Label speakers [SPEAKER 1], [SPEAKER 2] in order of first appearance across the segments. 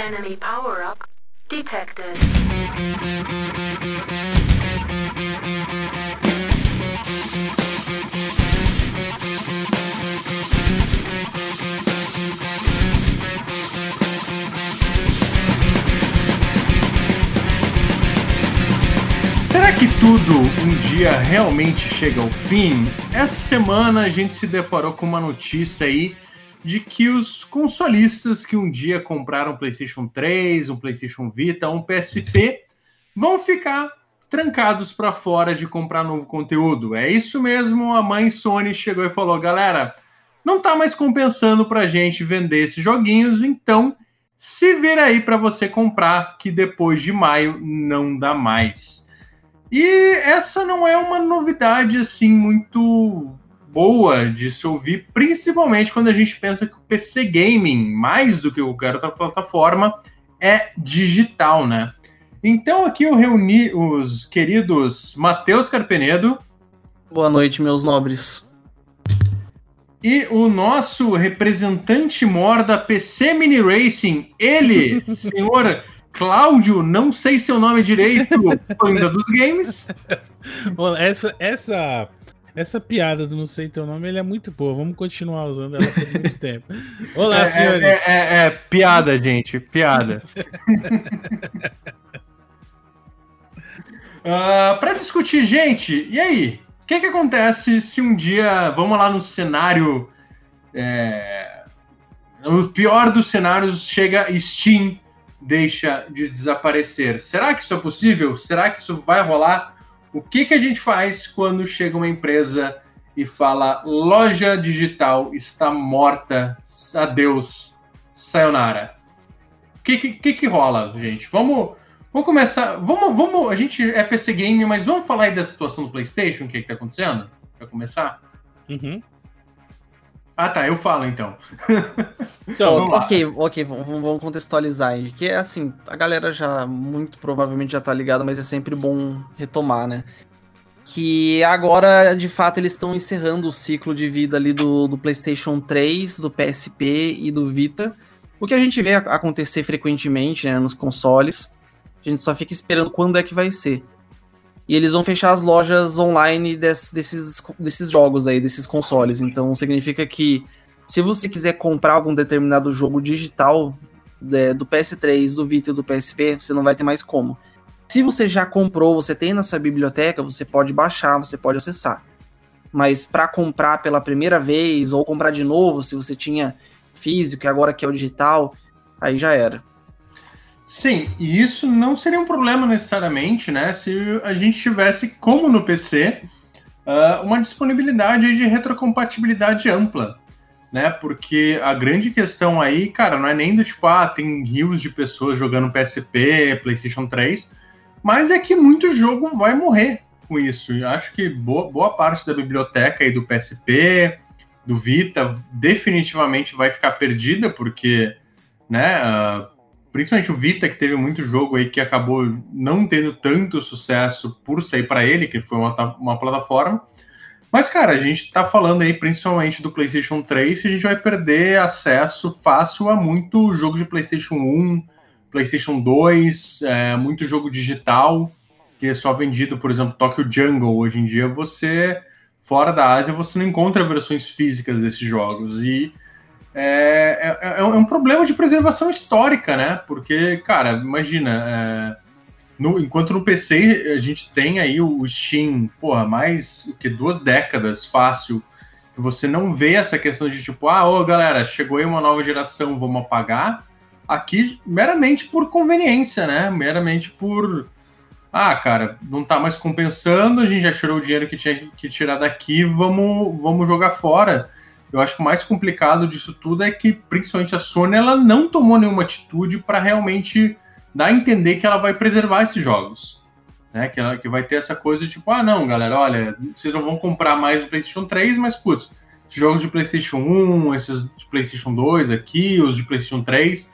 [SPEAKER 1] Enemy power-up detected.
[SPEAKER 2] Será que tudo um dia realmente chega ao fim? Essa semana a gente se deparou com uma notícia aí de que os consolistas que um dia compraram um PlayStation 3, um PlayStation Vita, um PSP, vão ficar trancados para fora de comprar novo conteúdo. É isso mesmo, a mãe Sony chegou e falou: "Galera, não tá mais compensando pra gente vender esses joguinhos, então se vira aí para você comprar que depois de maio não dá mais". E essa não é uma novidade assim muito boa de se ouvir, principalmente quando a gente pensa que o PC Gaming, mais do que qualquer outra plataforma, é digital, né? Então aqui eu reuni os queridos Matheus Carpenedo.
[SPEAKER 3] Boa noite, meus nobres.
[SPEAKER 2] E o nosso representante mor da PC Mini Racing, ele, senhor Cláudio, não sei seu nome direito, ainda dos games.
[SPEAKER 4] essa, essa essa piada do não sei teu nome, ele é muito boa. Vamos continuar usando ela por muito tempo. Olá,
[SPEAKER 2] é,
[SPEAKER 4] senhores.
[SPEAKER 2] É, é, é, piada, gente. Piada. uh, ah, Para discutir, gente, e aí? O que, que acontece se um dia, vamos lá no cenário. É, no pior dos cenários, chega Steam, deixa de desaparecer. Será que isso é possível? Será que isso vai rolar? O que, que a gente faz quando chega uma empresa e fala loja digital está morta, adeus, sayonara? O que, que, que, rola, gente? Vamos, vamos começar. Vamos, vamos. A gente é PC Game, mas vamos falar aí da situação do PlayStation, o que, que tá acontecendo? Para começar?
[SPEAKER 4] Uhum.
[SPEAKER 2] Ah, tá, eu falo então.
[SPEAKER 3] então ok, ok, vamos, vamos contextualizar aí. Que é assim, a galera já muito provavelmente já tá ligada, mas é sempre bom retomar, né? Que agora, de fato, eles estão encerrando o ciclo de vida ali do, do PlayStation 3, do PSP e do Vita. O que a gente vê acontecer frequentemente né, nos consoles. A gente só fica esperando quando é que vai ser. E eles vão fechar as lojas online des, desses, desses jogos aí, desses consoles. Então significa que se você quiser comprar algum determinado jogo digital é, do PS3, do Vita e do PSP, você não vai ter mais como. Se você já comprou, você tem na sua biblioteca, você pode baixar, você pode acessar. Mas para comprar pela primeira vez ou comprar de novo, se você tinha físico e agora que é o digital, aí já era.
[SPEAKER 2] Sim, e isso não seria um problema necessariamente, né? Se a gente tivesse, como no PC, ah, uma disponibilidade de retrocompatibilidade ampla, né? Porque a grande questão aí, cara, não é nem do tipo, ah, tem rios de pessoas jogando PSP, PlayStation 3, mas é que muito jogo vai morrer com isso. Eu acho que boa, boa parte da biblioteca aí do PSP, do Vita, definitivamente vai ficar perdida, porque, né? Uh, principalmente o Vita, que teve muito jogo aí que acabou não tendo tanto sucesso por sair para ele, que foi uma, uma plataforma. Mas, cara, a gente tá falando aí principalmente do PlayStation 3 e a gente vai perder acesso fácil a muito jogo de PlayStation 1, PlayStation 2, é, muito jogo digital, que é só vendido, por exemplo, Tokyo Jungle. Hoje em dia, você, fora da Ásia, você não encontra versões físicas desses jogos. E é, é, é, um problema de preservação histórica, né? Porque, cara, imagina, é, no, enquanto no PC a gente tem aí o Steam, porra, mais que duas décadas fácil, você não vê essa questão de tipo, ah, ô galera, chegou aí uma nova geração, vamos apagar. Aqui, meramente por conveniência, né? Meramente por. Ah, cara, não tá mais compensando, a gente já tirou o dinheiro que tinha que tirar daqui, vamos, vamos jogar fora. Eu acho que o mais complicado disso tudo é que, principalmente a Sony, ela não tomou nenhuma atitude para realmente dar a entender que ela vai preservar esses jogos. Né? Que, ela, que vai ter essa coisa de tipo, ah, não, galera, olha, vocês não vão comprar mais o PlayStation 3, mas, putz, esses jogos de PlayStation 1, esses de PlayStation 2 aqui, os de PlayStation 3, uh,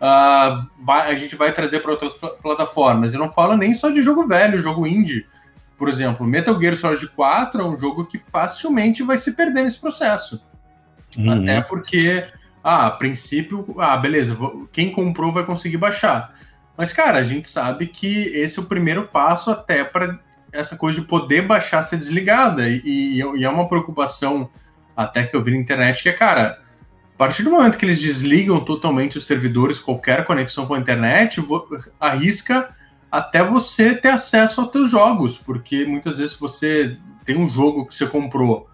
[SPEAKER 2] ah, vai, a gente vai trazer para outras pl plataformas. Eu não falo nem só de jogo velho, jogo indie. Por exemplo, Metal Gear Solid 4 é um jogo que facilmente vai se perder nesse processo. Uhum. Até porque ah, a princípio, ah, beleza, quem comprou vai conseguir baixar. Mas, cara, a gente sabe que esse é o primeiro passo até para essa coisa de poder baixar ser desligada. E, e, é uma preocupação até que eu vi na internet que é, cara, a partir do momento que eles desligam totalmente os servidores, qualquer conexão com a internet, arrisca até você ter acesso aos teus jogos, porque muitas vezes você tem um jogo que você comprou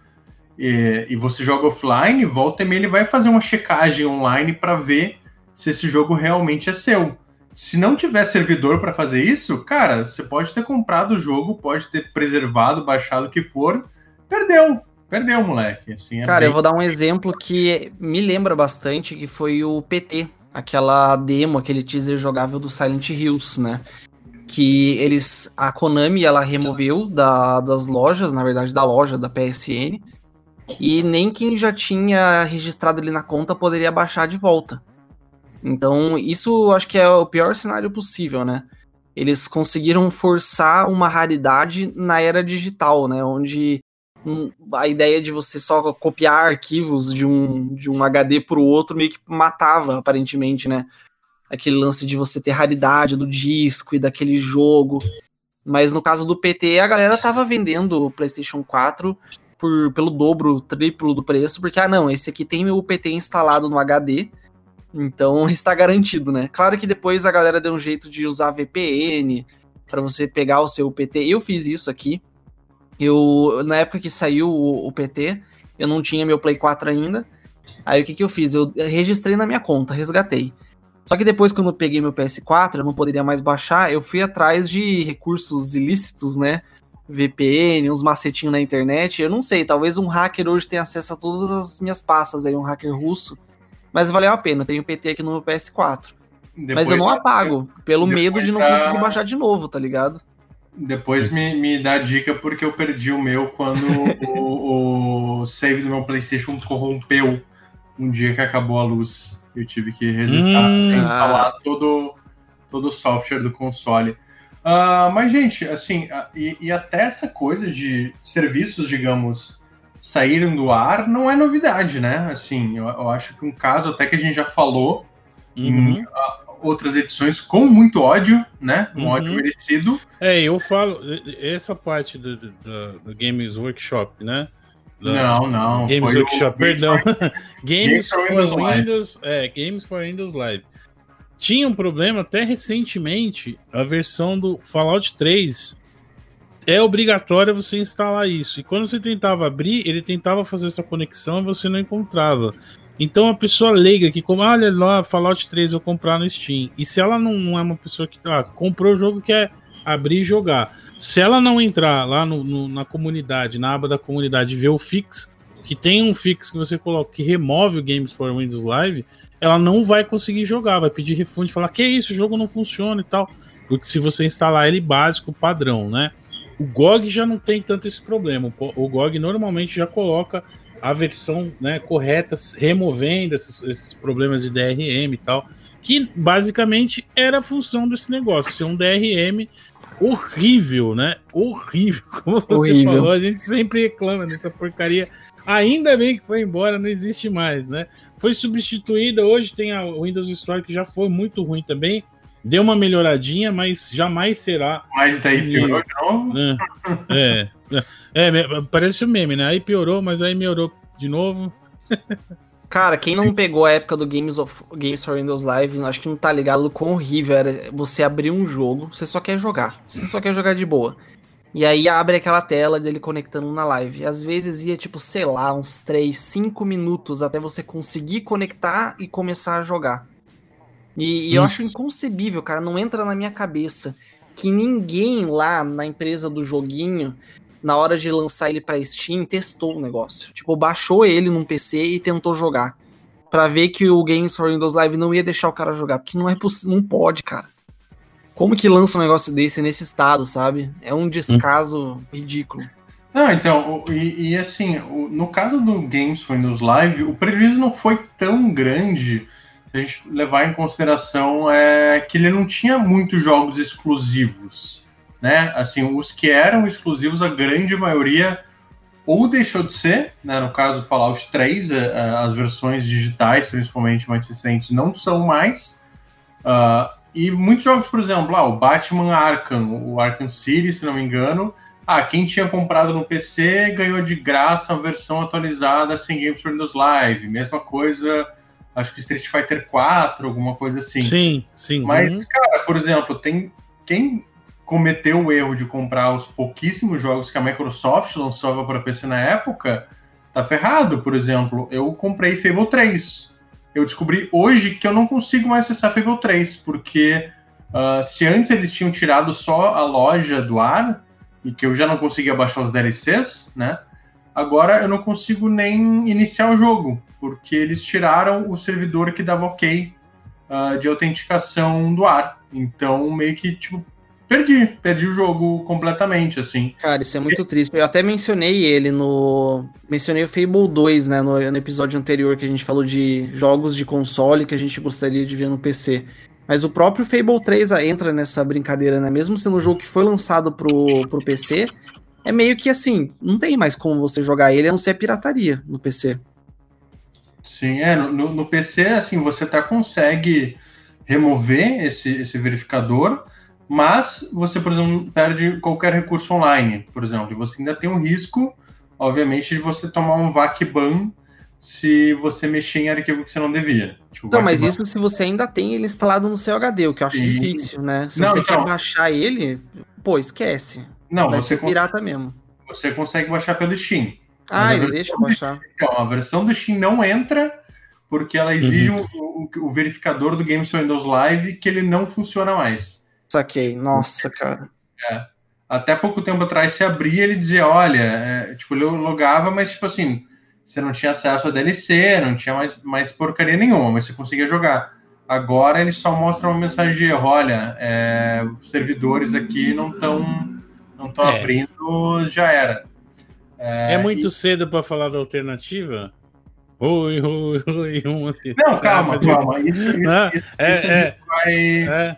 [SPEAKER 2] e, e você joga offline, volta e meia ele vai fazer uma checagem online para ver se esse jogo realmente é seu. Se não tiver servidor para fazer isso, cara, você pode ter comprado o jogo, pode ter preservado, baixado o que for, perdeu. Perdeu, moleque. Assim,
[SPEAKER 3] é cara, bem... eu vou dar um exemplo que me lembra bastante, que foi o PT, aquela demo, aquele teaser jogável do Silent Hills, né? Que eles. A Konami ela removeu da, das lojas, na verdade, da loja da PSN. E nem quem já tinha registrado ali na conta poderia baixar de volta. Então, isso acho que é o pior cenário possível, né? Eles conseguiram forçar uma raridade na era digital, né? Onde a ideia de você só copiar arquivos de um, de um HD para o outro meio que matava, aparentemente, né? Aquele lance de você ter raridade do disco e daquele jogo. Mas no caso do PT, a galera tava vendendo o PlayStation 4 por, pelo dobro, triplo do preço, porque, ah, não, esse aqui tem o PT instalado no HD então está garantido, né? Claro que depois a galera deu um jeito de usar VPN para você pegar o seu PT. Eu fiz isso aqui. Eu na época que saiu o, o, PT, eu não tinha meu Play 4 ainda. Aí o que, que eu fiz? Eu registrei na minha conta, resgatei. Só que depois, quando eu peguei meu PS4, eu não poderia mais baixar, eu fui atrás de recursos ilícitos, né? VPN, uns macetinhos na internet. Eu não sei, talvez um hacker hoje tenha acesso a todas as minhas pastas aí, um hacker russo. Mas valeu a pena, tenho PT aqui no PS4. Depois mas eu não apago, pelo medo de não tá... conseguir baixar de novo, tá ligado?
[SPEAKER 2] Depois me, me dá dica porque eu perdi o meu quando o, o, save do meu PlayStation corrompeu um dia que acabou a luz. Eu tive que resetar, hum, instalar todo, todo o software do console. Uh, mas, gente, assim, uh, e, e, até essa coisa de serviços, digamos, saírem do ar não é novidade, né? Assim, eu, eu acho que um caso até que a gente já falou uhum. em uh, outras edições com muito ódio, né? Um uhum. ódio merecido.
[SPEAKER 4] É, eu falo essa parte do, do, do Games Workshop, né?
[SPEAKER 2] Do, não, não.
[SPEAKER 4] Games Workshop, perdão. Games, Games for Windows, Windows é, Games for Windows Live. Tinha um problema até recentemente, a versão do Fallout 3 é obrigatório você instalar isso. E quando você tentava abrir, ele tentava fazer essa conexão e você não encontrava. Então a pessoa leiga que, como, olha lá, Fallout 3 eu comprar no Steam. E se ela não, é uma pessoa que ah, comprou o jogo quer abrir e jogar. Se ela não entrar lá no, no, na comunidade, na aba da comunidade, ver o fix, que tem um fix que você coloca que remove o Games for Windows Live, ela não vai conseguir jogar, vai pedir refund, falar que isso, o jogo não funciona e tal. Porque se você instalar ele básico, padrão, né? O GOG já não tem tanto esse problema. O GOG normalmente já coloca a versão né, correta, removendo esses, esses, problemas de DRM e tal, que basicamente era a função desse negócio, ser um DRM horrível, né? Horrível, como você horrível. falou, a gente sempre reclama dessa porcaria. Ainda bem que foi embora, não existe mais, né? Foi substituída, hoje tem a Windows Store que já foi muito ruim também, deu uma melhoradinha, mas jamais será.
[SPEAKER 2] Mas daí piorou de novo?
[SPEAKER 4] É, é, é, é, parece um meme, né? Aí piorou, mas aí melhorou de novo.
[SPEAKER 3] Cara, quem não pegou a época do Games, of, Games for Windows Live, acho que não tá ligado o quão horrível era você abrir um jogo, você só quer jogar, você só quer jogar de boa. E aí abre aquela tela dele conectando na live. Às vezes ia, tipo, sei lá, uns 3, 5 minutos até você conseguir conectar e começar a jogar. E, e hum. eu acho inconcebível, cara, não entra na minha cabeça que ninguém lá na empresa do joguinho, na hora de lançar ele para Steam, testou o negócio. Tipo, baixou ele num PC e tentou jogar. para ver que o Games for Windows Live não ia deixar o cara jogar, porque não é possível, não pode, cara. Como que lança um negócio desse nesse estado, sabe? É um descaso hum. ridículo.
[SPEAKER 2] Não, então, e, e assim, no caso do Games for Windows Live, o prejuízo não foi tão grande a gente levar em consideração é que ele não tinha muitos jogos exclusivos, né? Assim, os que eram exclusivos, a grande maioria ou deixou de ser, né? No caso Fallout 3, é, é, as versões digitais, principalmente mais recentes, não são mais. Uh, e muitos jogos, por exemplo, ah, o Batman Arkham, o Arkham City, se não me engano, ah, quem tinha comprado no PC ganhou de graça a versão atualizada sem Games for Windows Live. Mesma coisa, acho que Street Fighter 4, alguma coisa assim.
[SPEAKER 4] Sim, sim.
[SPEAKER 2] Mas, uhum. cara, por exemplo, tem quem cometeu o erro de comprar os pouquíssimos jogos que a Microsoft lançava para PC na época, tá ferrado. Por exemplo, eu comprei Fable 3. Eu descobri hoje que eu não consigo mais acessar Fable 3, porque uh, se antes eles tinham tirado só a loja do ar, e que eu já não conseguia baixar os DLCs, né? Agora eu não consigo nem iniciar o jogo, porque eles tiraram o servidor que dava ok uh, de autenticação do ar. Então, meio que, tipo, perdi, perdi o jogo completamente, assim.
[SPEAKER 3] Cara, isso é muito triste. Eu até mencionei ele no. Mencionei o Fable 2, né? No, no, episódio anterior que a gente falou de jogos de console que a gente gostaria de ver no PC. Mas o próprio Fable 3 entra nessa brincadeira, né? Mesmo sendo um jogo que foi lançado pro, pro PC, é meio que assim, não tem mais como você jogar ele a não ser pirataria no PC.
[SPEAKER 2] Sim, é. No, no PC, assim, você até consegue remover esse, esse verificador, mas você, por exemplo, perde qualquer recurso online, por exemplo, e você ainda tem um risco, obviamente, de você tomar um VAC ban se você mexer em arquivo que você não devia.
[SPEAKER 3] Tipo, então, mas isso se você ainda tem ele instalado no seu HD, o que eu acho Sim. difícil, né? Se não, você então, quer baixar ele, pô, esquece.
[SPEAKER 2] Não, Vai você
[SPEAKER 3] pirata mesmo.
[SPEAKER 2] Você consegue baixar pelo Steam.
[SPEAKER 3] Ah, ele deixa baixar.
[SPEAKER 2] Então, a versão do Steam não entra porque ela exige uhum. o, o, o, verificador do Games Windows Live que ele não funciona mais.
[SPEAKER 3] Saquei. Nossa, cara.
[SPEAKER 2] É. Até pouco tempo atrás, se abria, ele dizia, olha, é, tipo, ele logava, mas tipo assim, você não tinha acesso a DLC, não tinha mais, mais porcaria nenhuma, mas você conseguia jogar. Agora ele só mostra uma mensagem de erro, olha, é, os servidores aqui não estão não estão é. abrindo, já era.
[SPEAKER 4] É, é muito e... cedo para falar da alternativa? Oi, oi, oi,
[SPEAKER 2] Não, calma, calma. Isso, isso, ah, isso, é, isso é, vai, é.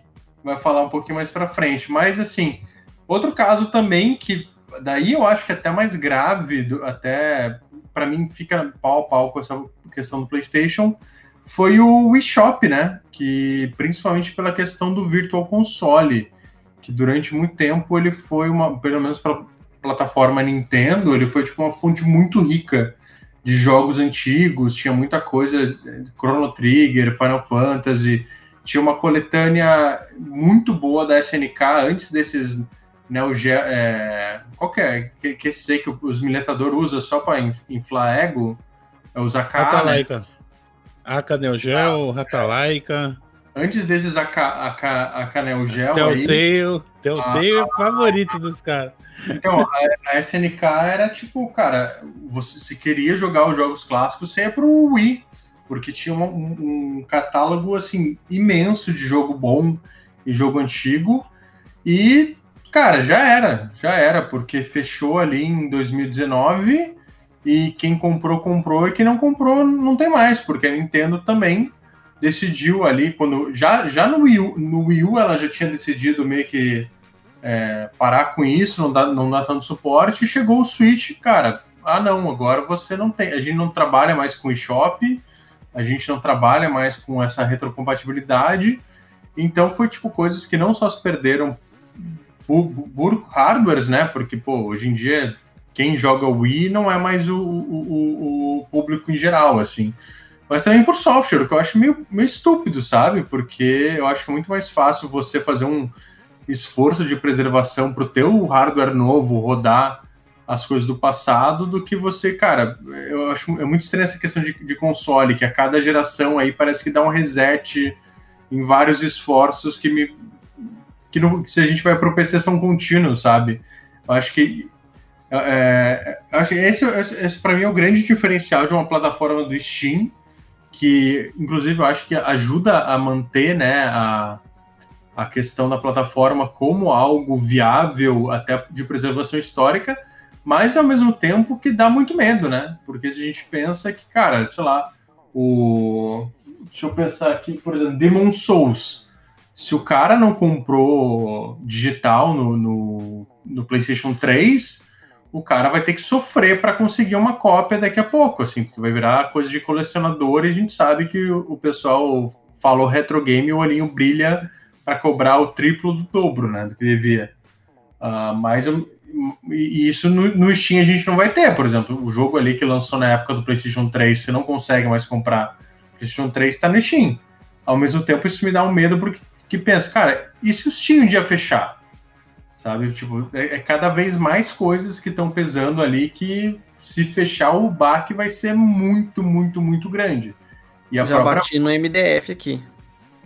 [SPEAKER 2] Vai falar um pouquinho mais para frente. Mas assim, outro caso também que daí eu acho que é até mais grave, do, até para mim fica pau a pau com essa questão do PlayStation, foi o Wii Shop, né? Que principalmente pela questão do Virtual Console, que durante muito tempo ele foi uma, pelo menos para plataforma Nintendo, ele foi tipo uma fonte muito rica de jogos antigos, tinha muita coisa, Chrono Trigger, Final Fantasy, tinha uma coletânea muito boa da SNK antes desses Neo Geo, é, qual que é? Que, que esse aí que os miletadores usam só para inflar ego? É os AK,
[SPEAKER 4] Ratalaika. Né? AK Neo Geo, ah, Ratalaika.
[SPEAKER 2] Antes desses AK, AK, AK Neo Geo
[SPEAKER 4] Telltale, Telltale ah, é favorito dos caras.
[SPEAKER 2] Então, a, a, SNK era tipo, cara, você se queria jogar os jogos clássicos, você ia pro Wii, porque tinha um, um, catálogo, assim, imenso de jogo bom e jogo antigo, e Cara, já era, já era, porque fechou ali em 2019 e quem comprou, comprou e quem não comprou não tem mais, porque a Nintendo também decidiu ali, quando já, já no, Wii U, no Wii U ela já tinha decidido meio que é, parar com isso, não dá, não dá tanto suporte, e chegou o Switch, cara, ah não, agora você não tem, a gente não trabalha mais com eShop, a gente não trabalha mais com essa retrocompatibilidade, então foi tipo coisas que não só se perderam por hardwares, né? Porque, pô, hoje em dia, quem joga Wii não é mais o, o, o, público em geral, assim. Mas também por software, que eu acho meio, meio estúpido, sabe? Porque eu acho que é muito mais fácil você fazer um esforço de preservação para o teu hardware novo rodar as coisas do passado do que você, cara, eu acho é muito estranha essa questão de, de console, que a cada geração aí parece que dá um reset em vários esforços que me, que, que se a gente vai para PC são contínuos, sabe? Eu acho que é, é acho que esse, esse para mim é o grande diferencial de uma plataforma do Steam, que inclusive eu acho que ajuda a manter né, a, a questão da plataforma como algo viável até de preservação histórica, mas ao mesmo tempo que dá muito medo, né? Porque a gente pensa que, cara, sei lá, o. Deixa eu pensar aqui, por exemplo, Demon Souls se o cara não comprou digital no, no, no, PlayStation 3, o cara vai ter que sofrer para conseguir uma cópia daqui a pouco, assim, porque vai virar coisa de colecionador e a gente sabe que o, pessoal falou retro game e o olhinho brilha para cobrar o triplo do dobro, né, do que devia. Uh, mas eu, e isso no, no, Steam a gente não vai ter, por exemplo, o jogo ali que lançou na época do PlayStation 3, você não consegue mais comprar. O PlayStation 3 está no Steam. Ao mesmo tempo, isso me dá um medo porque que pensa, cara, e se o Steam um dia fechar? Sabe? Tipo, é, é cada vez mais coisas que estão pesando ali que se fechar o baque vai ser muito, muito, muito grande.
[SPEAKER 3] E a Já própria... bati no MDF aqui.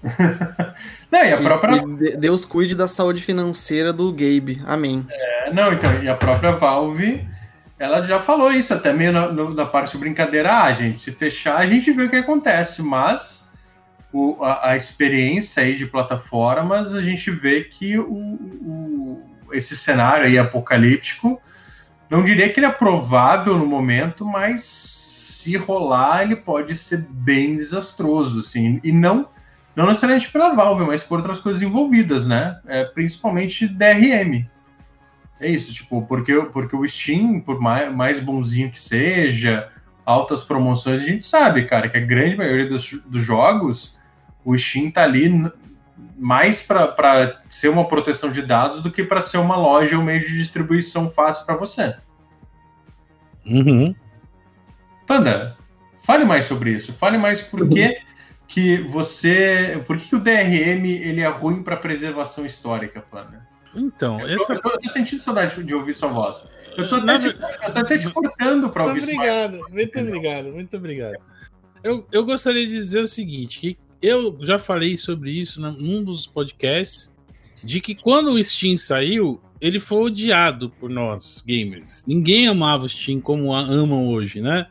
[SPEAKER 2] não, e a própria...
[SPEAKER 3] Deus cuide da saúde financeira do Gabe. Amém.
[SPEAKER 2] É, não, então, e a própria Valve, ela já falou isso, até meio na, no, na parte de brincadeira. Ah, gente, se fechar, a gente vê o que acontece, mas o, a, a, experiência aí de plataformas, a gente vê que o, o, esse cenário aí apocalíptico, não diria que ele é provável no momento, mas se rolar, ele pode ser bem desastroso, assim, e não não necessariamente pela Valve, mas por outras coisas envolvidas, né? É, principalmente DRM. É isso, tipo, porque, porque o Steam, por mais, mais bonzinho que seja, altas promoções, a gente sabe, cara, que a grande maioria dos, dos jogos, o Steam tá ali mais para ser uma proteção de dados do que para ser uma loja ou meio de distribuição fácil para você.
[SPEAKER 4] Uhum.
[SPEAKER 2] Panda, fale mais sobre isso. Fale mais por que uhum que você. Por que, que o DRM ele é ruim para preservação histórica, Plana?
[SPEAKER 4] Então,
[SPEAKER 2] eu, essa... eu, tô, sentindo saudade de ouvir sua voz. Eu tô até, te, eu tô até te cortando para ouvir
[SPEAKER 4] Obrigado, mais. muito obrigado, muito obrigado. Eu, eu gostaria de dizer o seguinte: que eu já falei sobre isso num dos podcasts, de que quando o Steam saiu, ele foi odiado por nós, gamers. Ninguém amava o Steam como amam hoje, né?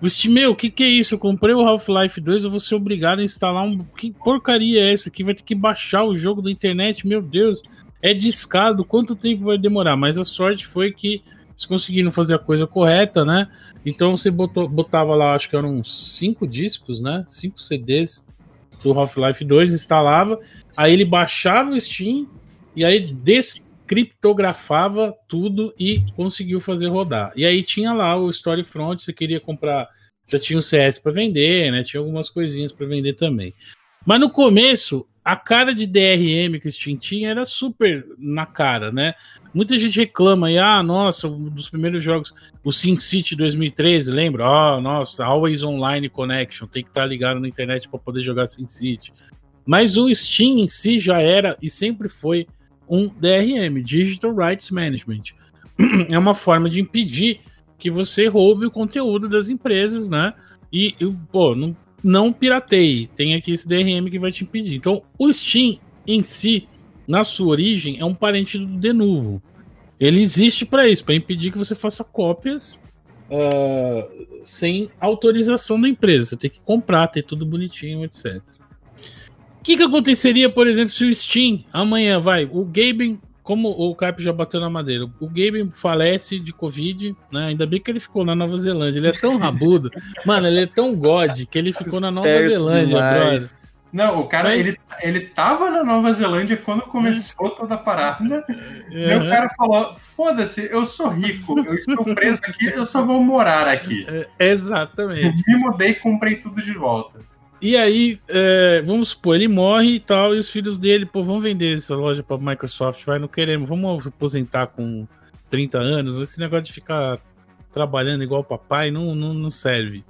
[SPEAKER 4] O Steam, meu, o que, que é isso? Eu comprei o Half-Life 2, eu vou ser obrigado a instalar um. Que porcaria é essa? Que vai ter que baixar o jogo da internet, meu Deus. É discado, quanto tempo vai demorar? Mas a sorte foi que eles conseguiram fazer a coisa correta, né? Então você botou, botava lá, acho que eram 5 discos, né? 5 CDs do Half-Life 2, instalava, aí ele baixava o Steam e aí des criptografava tudo e conseguiu fazer rodar. E aí tinha lá o Storyfront, você queria comprar, já tinha o CS para vender, né? Tinha algumas coisinhas para vender também. Mas no começo, a cara de DRM que o Steam tinha era super na cara, né? Muita gente reclama aí, ah, nossa, um dos primeiros jogos, o SimCity 2013, lembra? Ah, oh, nossa, Always Online Connection, tem que estar tá ligado na internet para poder jogar SimCity. Mas o Steam em si já era e sempre foi um DRM, Digital Rights Management. É uma forma de impedir que você roube o conteúdo das empresas, né? E, pô, não, não pirateie. Tem aqui esse DRM que vai te impedir. Então, o Steam em si, na sua origem, é um parente do Denuvo. Ele existe para isso, para impedir que você faça cópias uh, sem autorização da empresa. Você tem que comprar, ter tudo bonitinho, etc que, que aconteceria, por exemplo, se o Steam amanhã vai, o Gaben, como o Cap já bateu na madeira, o Gaben falece de Covid, né? Ainda bem que ele ficou na Nova Zelândia. Ele é tão rabudo, mano, ele é tão god que ele ficou na Nova Zelândia, brother.
[SPEAKER 2] Não, o cara, Mas... ele, ele tava na Nova Zelândia quando começou toda a parada. E o cara falou: foda-se, eu sou rico, eu estou preso aqui, eu só vou morar aqui.
[SPEAKER 4] É, exatamente.
[SPEAKER 2] Me mudei e comprei tudo de volta.
[SPEAKER 4] E aí, é, vamos supor, ele morre e tal, e os filhos dele, pô, vamos vender essa loja para Microsoft, vai, não queremos, vamos aposentar com 30 anos, esse negócio de ficar trabalhando igual papai não, não, não serve.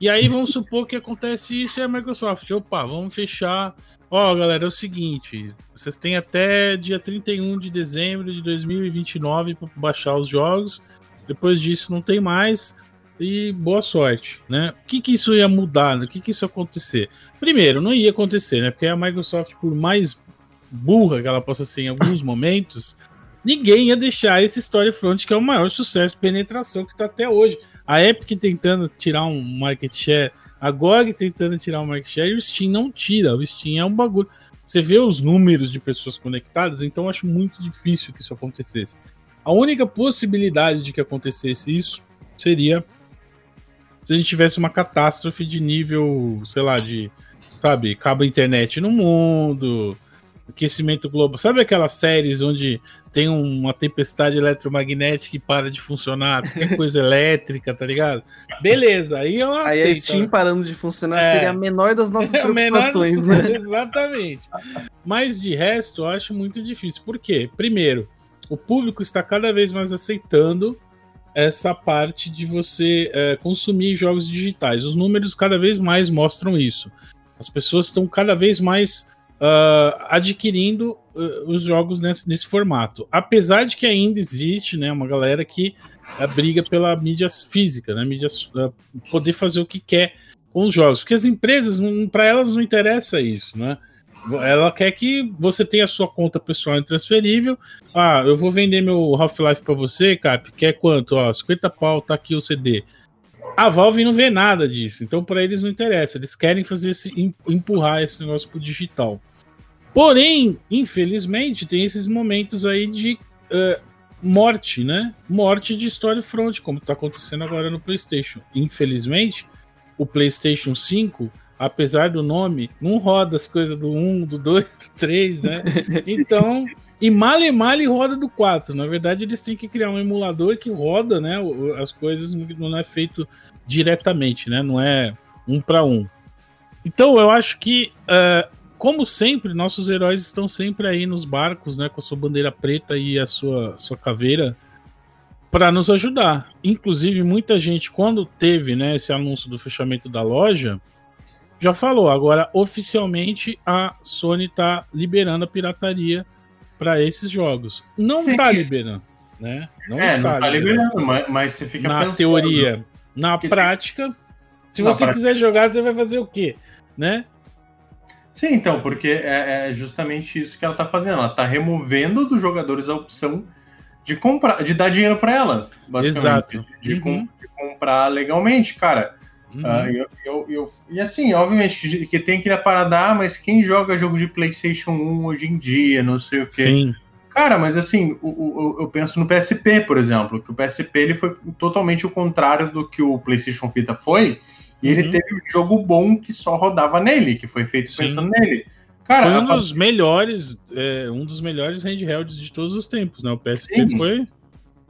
[SPEAKER 4] E aí vamos supor que acontece isso e a Microsoft, opa, vamos fechar. Ó, galera, é o seguinte, vocês têm até dia 31 de dezembro de 2029 para baixar os jogos. Depois disso não tem mais e boa sorte, né? O que que isso ia mudar? O que que isso ia acontecer? Primeiro, não ia acontecer, né? Porque a Microsoft, por mais burra que ela possa ser em alguns momentos, ninguém ia deixar esse Storyfront, que é o maior sucesso penetração que está até hoje. A Epic tentando tirar um market share, a GOG tentando tirar um market share, e o Steam não tira. O Steam é um bagulho. Você vê os números de pessoas conectadas, então acho muito difícil que isso acontecesse. A única possibilidade de que acontecesse isso seria se a gente tivesse uma catástrofe de nível, sei lá, de, sabe, cabo internet no mundo, aquecimento global. Sabe aquelas séries onde tem uma tempestade eletromagnética e para de funcionar, qualquer coisa elétrica, tá ligado? Beleza, aí eu aceito. Aí a
[SPEAKER 3] Steam né? parando de funcionar é. seria a menor das nossas é preocupações, menor... né?
[SPEAKER 4] Exatamente. Mas de resto, eu acho muito difícil. Por quê? Primeiro, o público está cada vez mais aceitando essa parte de você é, consumir jogos digitais. Os números cada vez mais mostram isso. As pessoas estão cada vez mais uh, adquirindo uh, os jogos nesse, nesse, formato. Apesar de que ainda existe né, uma galera que uh, briga pela mídia física, né, mídia, poder fazer o que quer com os jogos. Porque as empresas, para elas, não interessa isso, né? Ela quer que você tenha a sua conta pessoal intransferível. Ah, eu vou vender meu Half-Life para você, Cap. Quer quanto? Ó, 50 pau, tá aqui o CD. A Valve não vê nada disso, então para eles não interessa. Eles querem fazer esse empurrar esse negócio pro digital. Porém, infelizmente, tem esses momentos aí de uh, morte, né? Morte de story front, como está acontecendo agora no PlayStation. Infelizmente, o PlayStation 5, apesar do nome, não roda as coisas do 1, do 2, do 3, né? Então, e mal e mal roda do 4. Na verdade, eles têm que criar um emulador que roda, né? As coisas não é feito diretamente, né? Não é um para um. Então, eu acho que uh, como sempre, nossos heróis estão sempre aí nos barcos, né, com a sua bandeira preta e a sua, sua caveira para nos ajudar. Inclusive, muita gente, quando teve né, esse anúncio do fechamento da loja, já falou. Agora, oficialmente, a Sony está liberando a pirataria para esses jogos. Não está liberando, né?
[SPEAKER 2] Não é, está, não tá liberando, liberando mas, mas, você fica
[SPEAKER 4] na pensando. teoria, na prática. Se na você prática. quiser jogar, você vai fazer o quê, né?
[SPEAKER 2] Sim, então, porque é, é justamente isso que ela está fazendo. Ela está removendo dos jogadores a opção de comprar, de dar dinheiro para ela, basicamente. Exato. De, uhum. com, de, comprar legalmente, cara. Uhum. Uh, eu, eu, eu, e assim, obviamente que, que tem aquele paradar, mas quem joga jogo de PlayStation 1 hoje em dia, não sei o quê. Sim. Cara, mas assim, o, o, eu penso no PSP, por exemplo, que o PSP ele foi totalmente o contrário do que o PlayStation Vita foi. E ele uhum. teve um jogo bom que só rodava nele, que foi feito Sim. pensando nele.
[SPEAKER 4] Cara, foi um dos melhores, é, um dos melhores handhelds de todos os tempos, né? O PSP Sim. foi.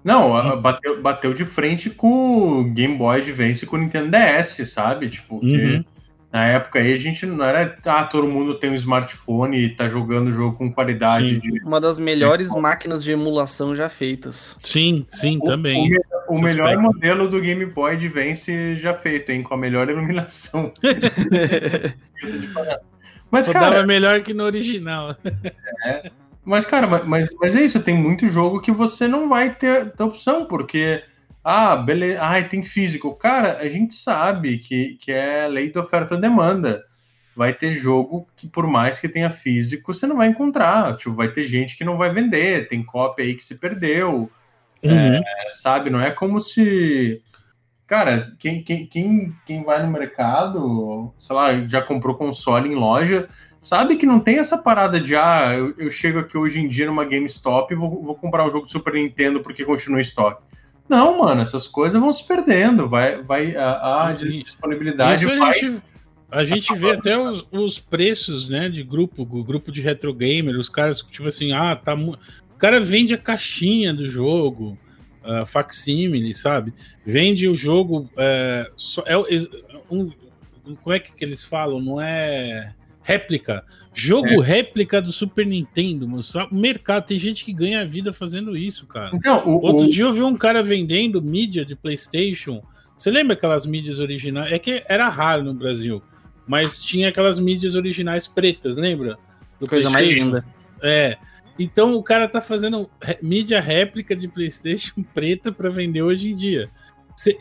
[SPEAKER 2] Não, bateu, bateu de frente com o Game Boy Advance e com o Nintendo DS, sabe? Tipo, que uhum. na época aí a gente não era. Ah, todo mundo tem um smartphone e tá jogando o jogo com qualidade sim.
[SPEAKER 3] de. Uma das melhores de... máquinas de emulação já feitas.
[SPEAKER 4] Sim, sim, o, também.
[SPEAKER 2] O, o melhor modelo do Game Boy Advance já feito, hein? Com a melhor iluminação.
[SPEAKER 4] mas, cara. melhor que no original.
[SPEAKER 2] É, mas, cara, mas, mas é isso, tem muito jogo que você não vai ter, ter opção, porque. Ah, beleza. Ah, tem físico. Cara, a gente sabe que, que é lei da oferta-demanda. Vai ter jogo que, por mais que tenha físico, você não vai encontrar. Tipo, vai ter gente que não vai vender, tem cópia aí que se perdeu. Uhum. É, sabe? Não é como se. Cara, quem, quem, quem, quem vai no mercado, sei lá, já comprou console em loja, sabe que não tem essa parada de ah, eu, eu chego aqui hoje em dia numa GameStop e vou, vou comprar um jogo do Super Nintendo porque continua em estoque. Não, mano, essas coisas vão se perdendo, vai, vai a, a disponibilidade
[SPEAKER 4] Isso
[SPEAKER 2] vai...
[SPEAKER 4] A gente, a gente vê até os, os, preços, né, de grupo, o grupo de retro gamer, os caras, tipo assim, ah, tá o cara vende a caixinha do jogo, uh, facsimile, sabe? Vende o jogo. Uh, só, é, um, como é que, que eles falam? Não é réplica. Jogo é. réplica do Super Nintendo, O mercado, tem gente que ganha vida fazendo isso, cara. Então, o, Outro o... dia eu vi um cara vendendo mídia de PlayStation. Você lembra aquelas mídias originais? É que era raro no Brasil, mas tinha aquelas mídias originais pretas, lembra?
[SPEAKER 3] Do Coisa mais linda.
[SPEAKER 4] É. Então o cara tá fazendo mídia réplica de PlayStation preta para vender hoje em dia.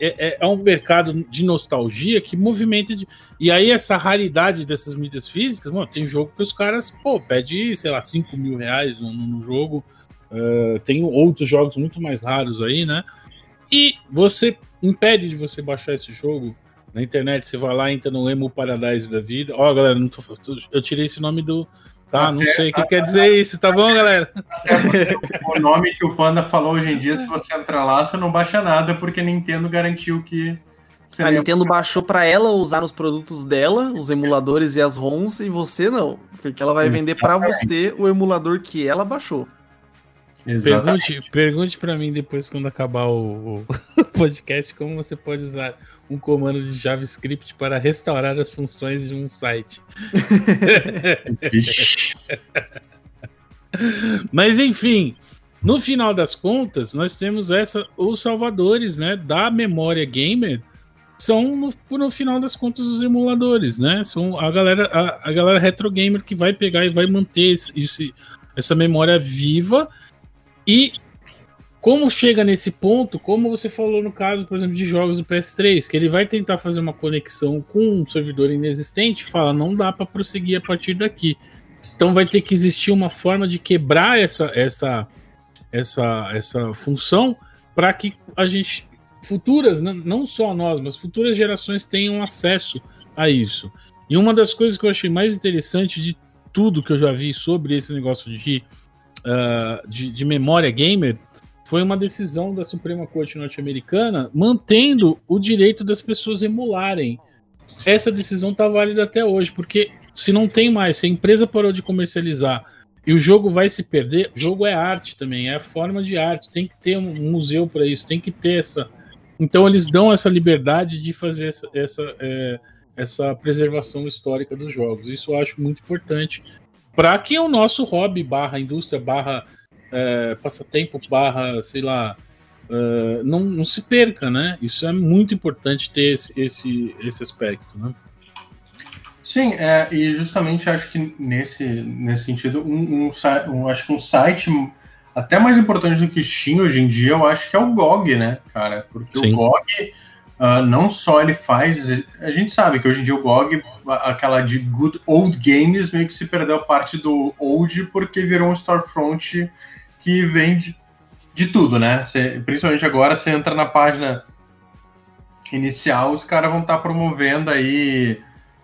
[SPEAKER 4] É, é, é, um mercado de nostalgia que movimenta. De... E aí, essa raridade dessas mídias físicas, mano, tem jogo que os caras, pô, pede, sei lá, 5 mil reais no, no jogo. Uh, tem outros jogos muito mais raros aí, né? E você impede de você baixar esse jogo na internet. Você vai lá, entra no Emo Paradise da vida. Ó, oh, galera, tô, eu tirei esse nome do, Tá, não sei o que quer dizer isso, tá bom, galera?
[SPEAKER 2] O nome que o Panda falou hoje em dia, se você entrar lá, você não baixa nada, porque Nintendo garantiu que,
[SPEAKER 3] A Nintendo baixou para ela usar os produtos dela, os emuladores e as ROMs, e você não. Porque ela vai vender para você o emulador que ela baixou.
[SPEAKER 4] Pergunte, pergunte para mim depois, quando acabar o, o, podcast, como você pode usar um comando de JavaScript para restaurar as funções de um site. Mas enfim, no final das contas, nós temos essa os salvadores, né, da memória gamer são no, no final das contas os emuladores, né? São a galera a, a galera retro gamer que vai pegar e vai manter esse, esse, essa memória viva e como chega nesse ponto, como você falou no caso, por exemplo, de jogos do PS3, que ele vai tentar fazer uma conexão com um servidor inexistente, fala, não dá para prosseguir a partir daqui. Então vai ter que existir uma forma de quebrar essa essa essa essa função para que a gente futuras, não só nós, mas futuras gerações tenham acesso a isso. E uma das coisas que eu achei mais interessante de tudo que eu já vi sobre esse negócio de, uh, de, de memória gamer foi uma decisão da Suprema Corte norte-americana mantendo o direito das pessoas emularem. Essa decisão está válida até hoje, porque se não tem mais, se a empresa parou de comercializar e o jogo vai se perder, o jogo é arte também, é a forma de arte, tem que ter um museu para isso, tem que ter essa. Então eles dão essa liberdade de fazer essa, essa, é, essa preservação histórica dos jogos. Isso eu acho muito importante para que o nosso hobby barra indústria barra é, passatempo barra, sei lá, uh, não, não se perca, né? Isso é muito importante ter esse, esse, esse aspecto, né?
[SPEAKER 2] Sim, é, e justamente acho que nesse, nesse sentido, um, um, um, acho que um site até mais importante do que Steam hoje em dia, eu acho que é o GOG, né, cara? Porque Sim. o GOG uh, não só ele faz. A gente sabe que hoje em dia o GOG, aquela de Good Old Games, meio que se perdeu parte do Old porque virou um storefront que vende de tudo, né? Você, principalmente agora, você entra na página inicial, os caras vão estar tá promovendo aí,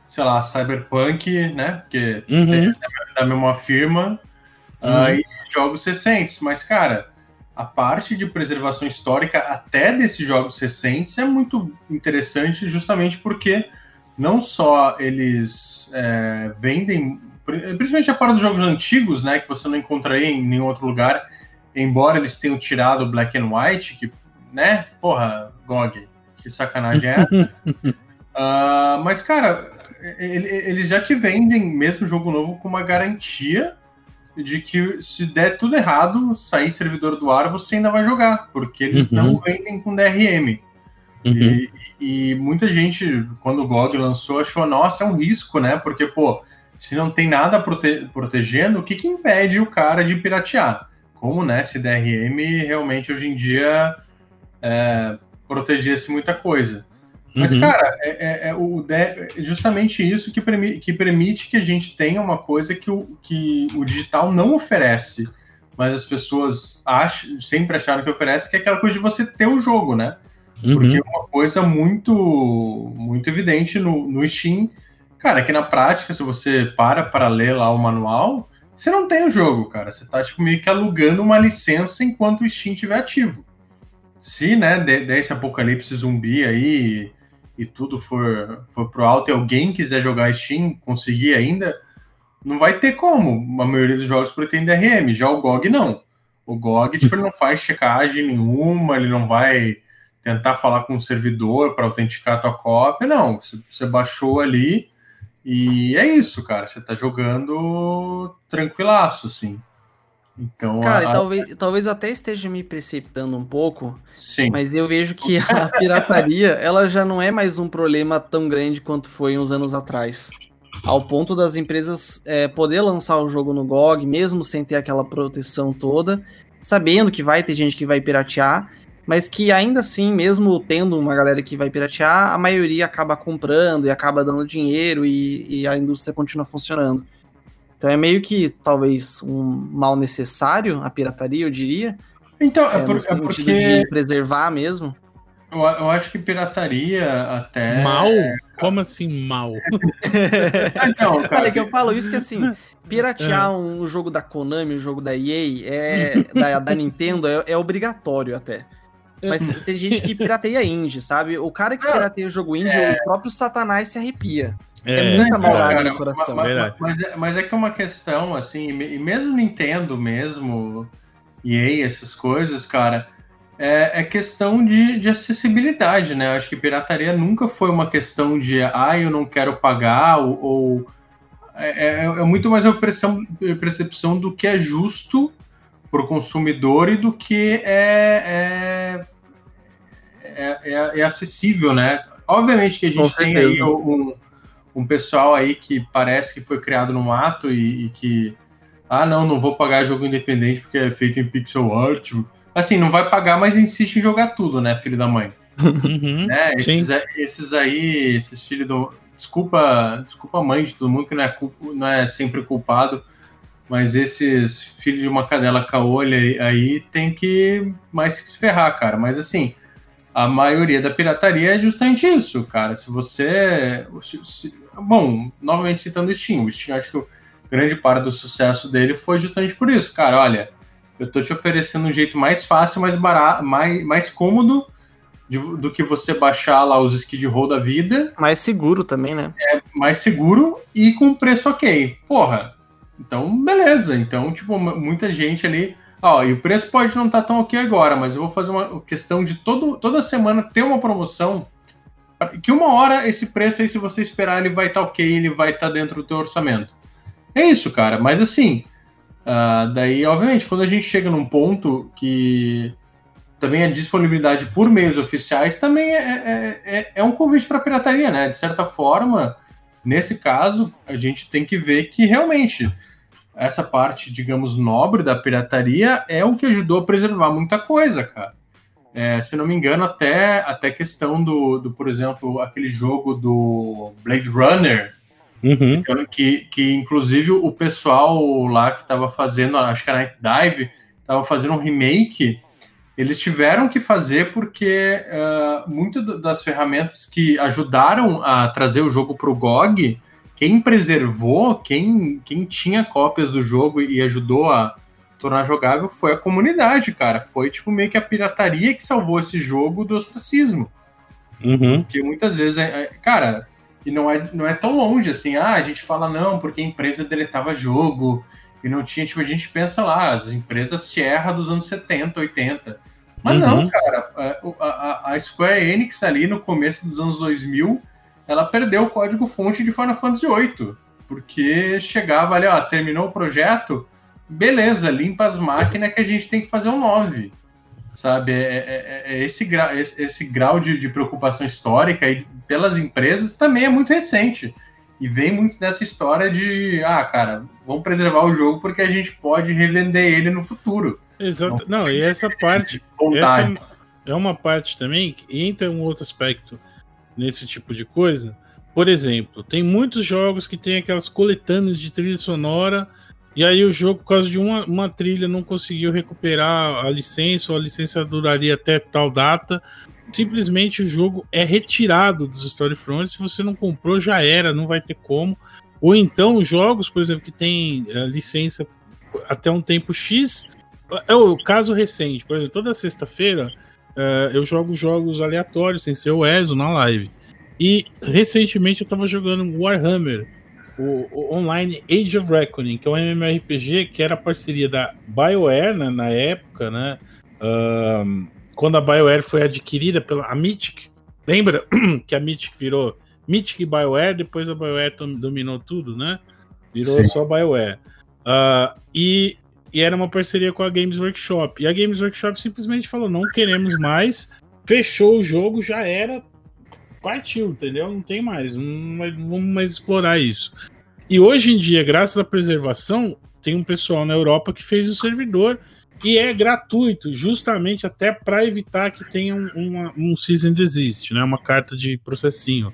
[SPEAKER 2] sei lá, Cyberpunk, né? Porque uhum. tem da mesma firma, uhum. uh, e jogos recentes. Mas, cara, a parte de preservação histórica até desses jogos recentes é muito interessante, justamente porque não só eles é, vendem principalmente a parte dos jogos antigos, né, que você não encontraria em nenhum outro lugar, embora eles tenham tirado o Black and White, que, né, porra, GOG, que sacanagem é uh, mas, cara, eles já te vendem mesmo jogo novo com uma garantia de que se der tudo errado, sair servidor do ar, você ainda vai jogar, porque eles uhum. não vendem com DRM. Uhum. E, e, muita gente, quando o GOG lançou, achou, nossa, é um risco, né? Porque, pô, se não tem nada prote protegendo, o que, que impede o cara de piratear? Como, né, se DRM realmente hoje em dia é, protegesse muita coisa. Mas, uhum. cara, é, é, é o, é justamente isso que, permi que permite que a gente tenha uma coisa que o, que o digital não oferece, mas as pessoas acham, sempre acharam que oferece, que é aquela coisa de você ter o jogo, né? Uhum. Porque é uma coisa muito, muito evidente no, no Steam Cara, que na prática, se você para para ler lá o manual, você não tem o jogo, cara. Você tá tipo, meio que alugando uma licença enquanto o Steam estiver ativo. Se, né, der esse apocalipse zumbi aí e tudo for, for pro alto e alguém quiser jogar Steam, conseguir ainda, não vai ter como. A maioria dos jogos pretende DRM. Já o GOG não. O GOG, tipo, ele não faz checagem nenhuma, ele não vai tentar falar com o servidor para autenticar a tua cópia, não. Você baixou ali, e é isso, cara. Você tá jogando tranquilaço, assim. Então,
[SPEAKER 3] cara, a... talvez, talvez até esteja me precipitando um pouco, Sim. mas eu vejo que a pirataria ela já não é mais um problema tão grande quanto foi uns anos atrás. Ao ponto das empresas é, poder lançar o jogo no GOG, mesmo sem ter aquela proteção toda, sabendo que vai ter gente que vai piratear, mas que ainda assim, mesmo tendo uma galera que vai piratear, a maioria acaba comprando e acaba dando dinheiro e, e a indústria continua funcionando. Então é meio que talvez um mal necessário a pirataria, eu diria.
[SPEAKER 2] Então, é, é, por, é porque... de
[SPEAKER 3] preservar mesmo.
[SPEAKER 2] Eu, eu, acho que pirataria até.
[SPEAKER 4] Mal? Como assim mal?
[SPEAKER 3] então, cara, Olha, que eu falo isso que assim, piratear é. um jogo da Konami, um jogo da EA, é, da, da Nintendo, é, é obrigatório até. Mas tem gente que pirateia indie, sabe? O cara que pirateia o jogo indie, é... o próprio Satanás se arrepia. É, é muita maldade cara, no coração.
[SPEAKER 2] Mas, mas, mas, é, mas, é que é uma questão, assim, e mesmo Nintendo mesmo, EA, essas coisas, cara, é, é questão de, de, acessibilidade, né? Acho que pirataria nunca foi uma questão de, ah, eu não quero pagar, ou. ou é, é, é, muito mais uma percepção, percepção do que é justo para o consumidor e do que é, é, é, é acessível, né? Obviamente que a gente tem aí um, um pessoal aí que parece que foi criado no mato e, e, que, ah, não, não vou pagar jogo independente porque é feito em pixel art. Assim, não vai pagar, mas insiste em jogar tudo, né, filho da mãe? Uhum, né? esses, esses, aí, esses filhos do. Desculpa, desculpa a mãe de todo mundo, que não é, culpa, não é sempre culpado, mas esses filhos de uma cadela caolha aí, aí tem que mais se ferrar, cara. Mas assim, a maioria da pirataria é justamente isso, cara. Se você. Se, se, bom, novamente citando o Steam, o Steam acho que o grande parte do sucesso dele foi justamente por isso, cara. Olha, eu tô te oferecendo um jeito mais fácil, mais barato, mais, mais cômodo de, do que você baixar lá os Skid Row da vida.
[SPEAKER 3] Mais seguro também, né?
[SPEAKER 2] É, mais seguro e com preço ok. Porra, então beleza. Então, tipo, muita gente ali. Ó, e o preço pode não estar tá tão ok agora, mas eu vou fazer uma questão de todo, toda semana ter uma promoção que uma hora esse preço aí, se você esperar, ele vai estar tá ok, ele vai estar tá dentro do teu orçamento. É isso, cara. Mas assim, uh, daí, obviamente, quando a gente chega num ponto que também a disponibilidade por meios oficiais também é, é, é, é um convite para pirataria, né? De certa forma, nesse caso, a gente tem que ver que realmente essa parte, digamos, nobre da pirataria é o que ajudou a preservar muita coisa, cara. É, se não me engano, até, até questão do, do, por exemplo, aquele jogo do Blade Runner, uhum. que, que inclusive o pessoal lá que estava fazendo, acho que era Night Dive, estava fazendo um remake, eles tiveram que fazer porque uh, muito das ferramentas que ajudaram a trazer o jogo para o GOG, quem preservou, quem, quem tinha cópias do jogo e ajudou a tornar jogável foi a comunidade, cara. Foi tipo meio que a pirataria que salvou esse jogo do ostracismo. Uhum. Porque muitas vezes, é, é, cara, e não é, não é tão longe assim, ah, a gente fala não, porque a empresa deletava jogo e não tinha, tipo, a gente pensa lá, as empresas Sierra dos anos 70, 80. Mas uhum. não, cara, a, a, a, Square Enix ali no começo dos anos 2000, ela perdeu o código-fonte de Final Fantasy VIII, porque chegava ali, ó, terminou o projeto, beleza, limpa as máquinas que a gente tem que fazer um 9. Sabe? É, é, é, é esse, gra, esse, esse, grau de, de preocupação histórica e pelas empresas também é muito recente. E vem muito dessa história de, ah, cara, vamos preservar o jogo porque a gente pode revender ele no futuro.
[SPEAKER 4] Exato. Não, e essa parte. Essa é, é uma parte também que entra um outro aspecto nesse tipo de coisa. Por exemplo, tem muitos jogos que tem aquelas coletâneas de trilha sonora e aí o jogo, por causa de uma, uma trilha, não conseguiu recuperar a licença, ou a licença duraria até tal data. Simplesmente o jogo é retirado dos Storefronts. Se você não comprou, já era, não vai ter como. Ou então os jogos, por exemplo, que tem eh, licença até um tempo X. É o caso recente, por exemplo, toda sexta-feira uh, eu jogo jogos aleatórios, sem ser o ESO, na live. E recentemente eu tava jogando Warhammer o, o, online Age of Reckoning, que é um MMORPG que era parceria da BioWare né, na época, né? Quando a BioWare foi adquirida pela a Mythic. Lembra que a Mythic virou Mythic e BioWare, depois a BioWare dominou tudo, né? Virou Sim. só BioWare. Uh, e, e era uma parceria com a Games Workshop. E a Games Workshop simplesmente falou: não queremos mais, fechou o jogo, já era, partiu, entendeu? Não tem mais, não, vamos mais explorar isso. E hoje em dia, graças à preservação, tem um pessoal na Europa que fez o servidor e é gratuito, justamente até para evitar que tenha um, uma, um desist, né? Uma carta de processinho.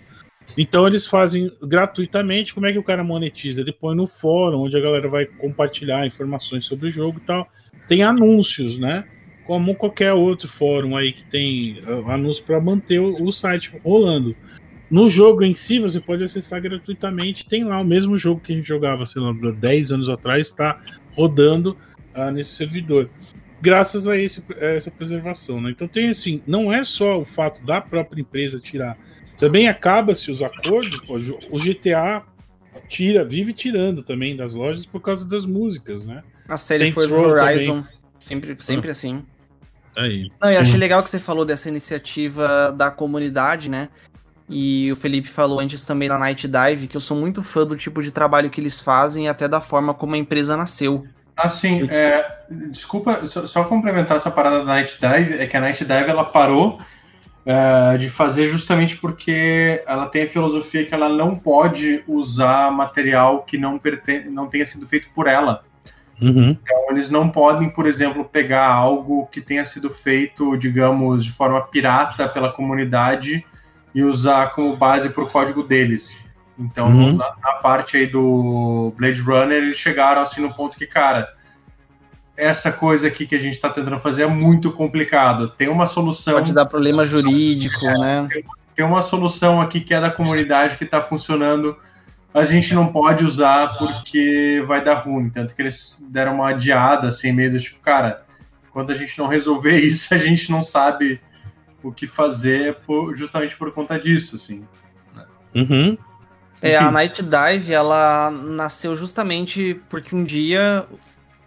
[SPEAKER 4] Então eles fazem gratuitamente. Como é que o cara monetiza? Ele põe no fórum, onde a galera vai compartilhar informações sobre o jogo e tal. Tem anúncios, né? como qualquer outro fórum aí que tem uh, anúncio para manter o, site rolando. No jogo em si, você pode acessar gratuitamente. Tem lá o mesmo jogo que a gente jogava, sei lá, 10 anos atrás, está rodando uh, nesse servidor. Graças a, esse, a essa preservação, né? Então tem assim, não é só o fato da própria empresa tirar, também acaba-se os acordos, pô, o GTA tira, vive tirando também das lojas por causa das músicas, né?
[SPEAKER 3] A série Saints foi Horizon, sempre, sempre ah. assim.
[SPEAKER 4] Aí.
[SPEAKER 3] Não, eu achei legal que você falou dessa iniciativa da comunidade, né? E o Felipe falou antes também da Night Dive, que eu sou muito fã do tipo de trabalho que eles fazem e até da forma como a empresa nasceu.
[SPEAKER 2] Ah, sim. É, desculpa, só, só, complementar essa parada da Night Dive, é que a Night Dive ela parou é, de fazer justamente porque ela tem a filosofia que ela não pode usar material que não, não tenha sido feito por ela.
[SPEAKER 4] Uhum.
[SPEAKER 2] Então, eles não podem, por exemplo, pegar algo que tenha sido feito, digamos, de forma pirata pela comunidade e usar como base para o código deles. Então, uhum. na, na, parte aí do Blade Runner, eles chegaram assim no ponto que, cara, essa coisa aqui que a gente está tentando fazer é muito complicado. Tem uma solução.
[SPEAKER 3] Pode dar problema jurídico, é, né?
[SPEAKER 2] Tem, tem uma solução aqui que é da comunidade que está funcionando a gente não pode usar porque vai dar ruim. Tanto que eles deram uma adiada, assim, meio do tipo, cara, quando a gente não resolver isso, a gente não sabe o que fazer por, justamente por conta disso, assim.
[SPEAKER 4] Uhum.
[SPEAKER 3] É, a Night Dive, ela nasceu justamente porque um dia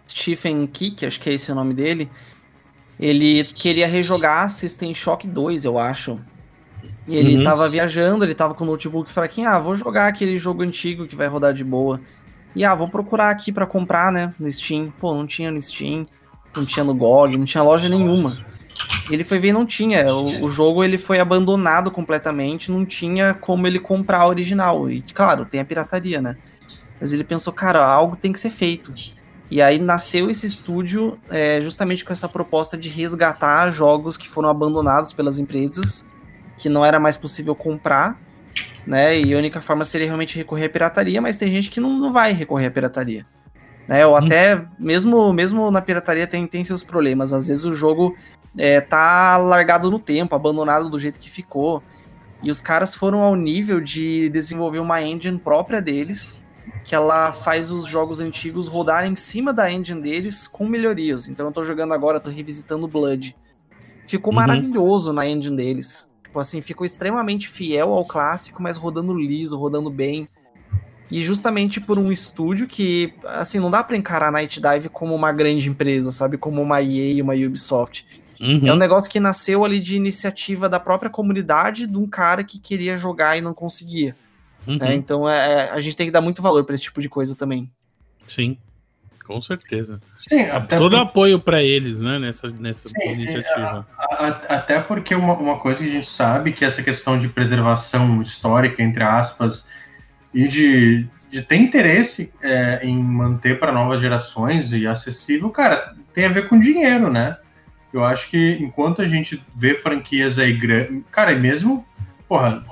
[SPEAKER 3] Stephen Kick, acho que é esse o nome dele, ele queria rejogar System Shock 2, eu acho. E ele uhum. tava viajando, ele tava com o notebook fraquinho, ah, vou jogar aquele jogo antigo que vai rodar de boa. E ah, vou procurar aqui para comprar, né, no Steam. Pô, não tinha no Steam, não tinha no GOG, não tinha loja nenhuma. Ele foi ver e não tinha. O, o, jogo ele foi abandonado completamente, não tinha como ele comprar o original. E claro, tem a pirataria, né? Mas ele pensou, cara, algo tem que ser feito. E aí nasceu esse estúdio é, justamente com essa proposta de resgatar jogos que foram abandonados pelas empresas que não era mais possível comprar, né? E a única forma seria realmente recorrer à pirataria, mas tem gente que não, não vai recorrer à pirataria. Né? Ou hum. até, mesmo, mesmo na pirataria tem, tem seus problemas. Às vezes o jogo é, tá largado no tempo, abandonado do jeito que ficou. E os caras foram ao nível de desenvolver uma engine própria deles, que ela faz os jogos antigos rodarem em cima da engine deles com melhorias. Então eu tô jogando agora, tô revisitando Blood. Ficou uhum. maravilhoso na engine deles. Tipo assim, ficou extremamente fiel ao clássico, mas rodando liso, rodando bem. E justamente por um estúdio que, assim, não dá para encarar a Night Dive como uma grande empresa, sabe? Como uma EA, uma Ubisoft. Uhum. É um negócio que nasceu ali de iniciativa da própria comunidade de um cara que queria jogar e não conseguia. Uhum. Né? Então é, é a gente tem que dar muito valor para esse tipo de coisa também.
[SPEAKER 4] Sim. Com certeza.
[SPEAKER 2] Sim,
[SPEAKER 4] até Todo por... apoio para eles, né, nessa, nessa Sim, iniciativa.
[SPEAKER 2] A, a, até porque uma, uma coisa que a gente sabe que essa questão de preservação histórica, entre aspas, e de, de ter interesse é, em manter para novas gerações e acessível, cara, tem a ver com dinheiro, né? Eu acho que enquanto a gente vê franquias aí grandes. Cara, e mesmo. Porra,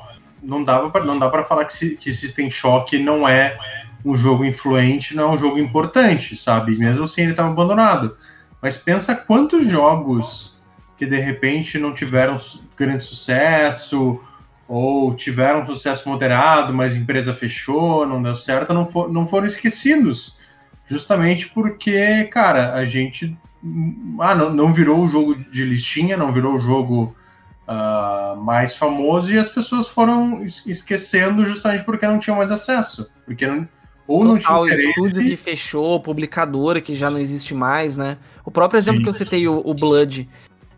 [SPEAKER 2] não, dava pra, não dá para falar que, que System Shock não é um jogo influente não é um jogo importante, sabe? Mesmo assim ele estava abandonado. Mas pensa quantos jogos que de repente não tiveram grande sucesso ou tiveram sucesso moderado, mas a empresa fechou, não deu certo, não, for, não foram esquecidos. Justamente porque, cara, a gente ah, não, não virou o jogo de listinha, não virou o jogo uh, mais famoso e as pessoas foram esquecendo justamente porque não tinham mais acesso. Porque não, ou não tinha
[SPEAKER 3] interesse. estúdio que fechou, publicadora que já não existe mais, né? O próprio exemplo Sim. que eu citei, o, o Blood,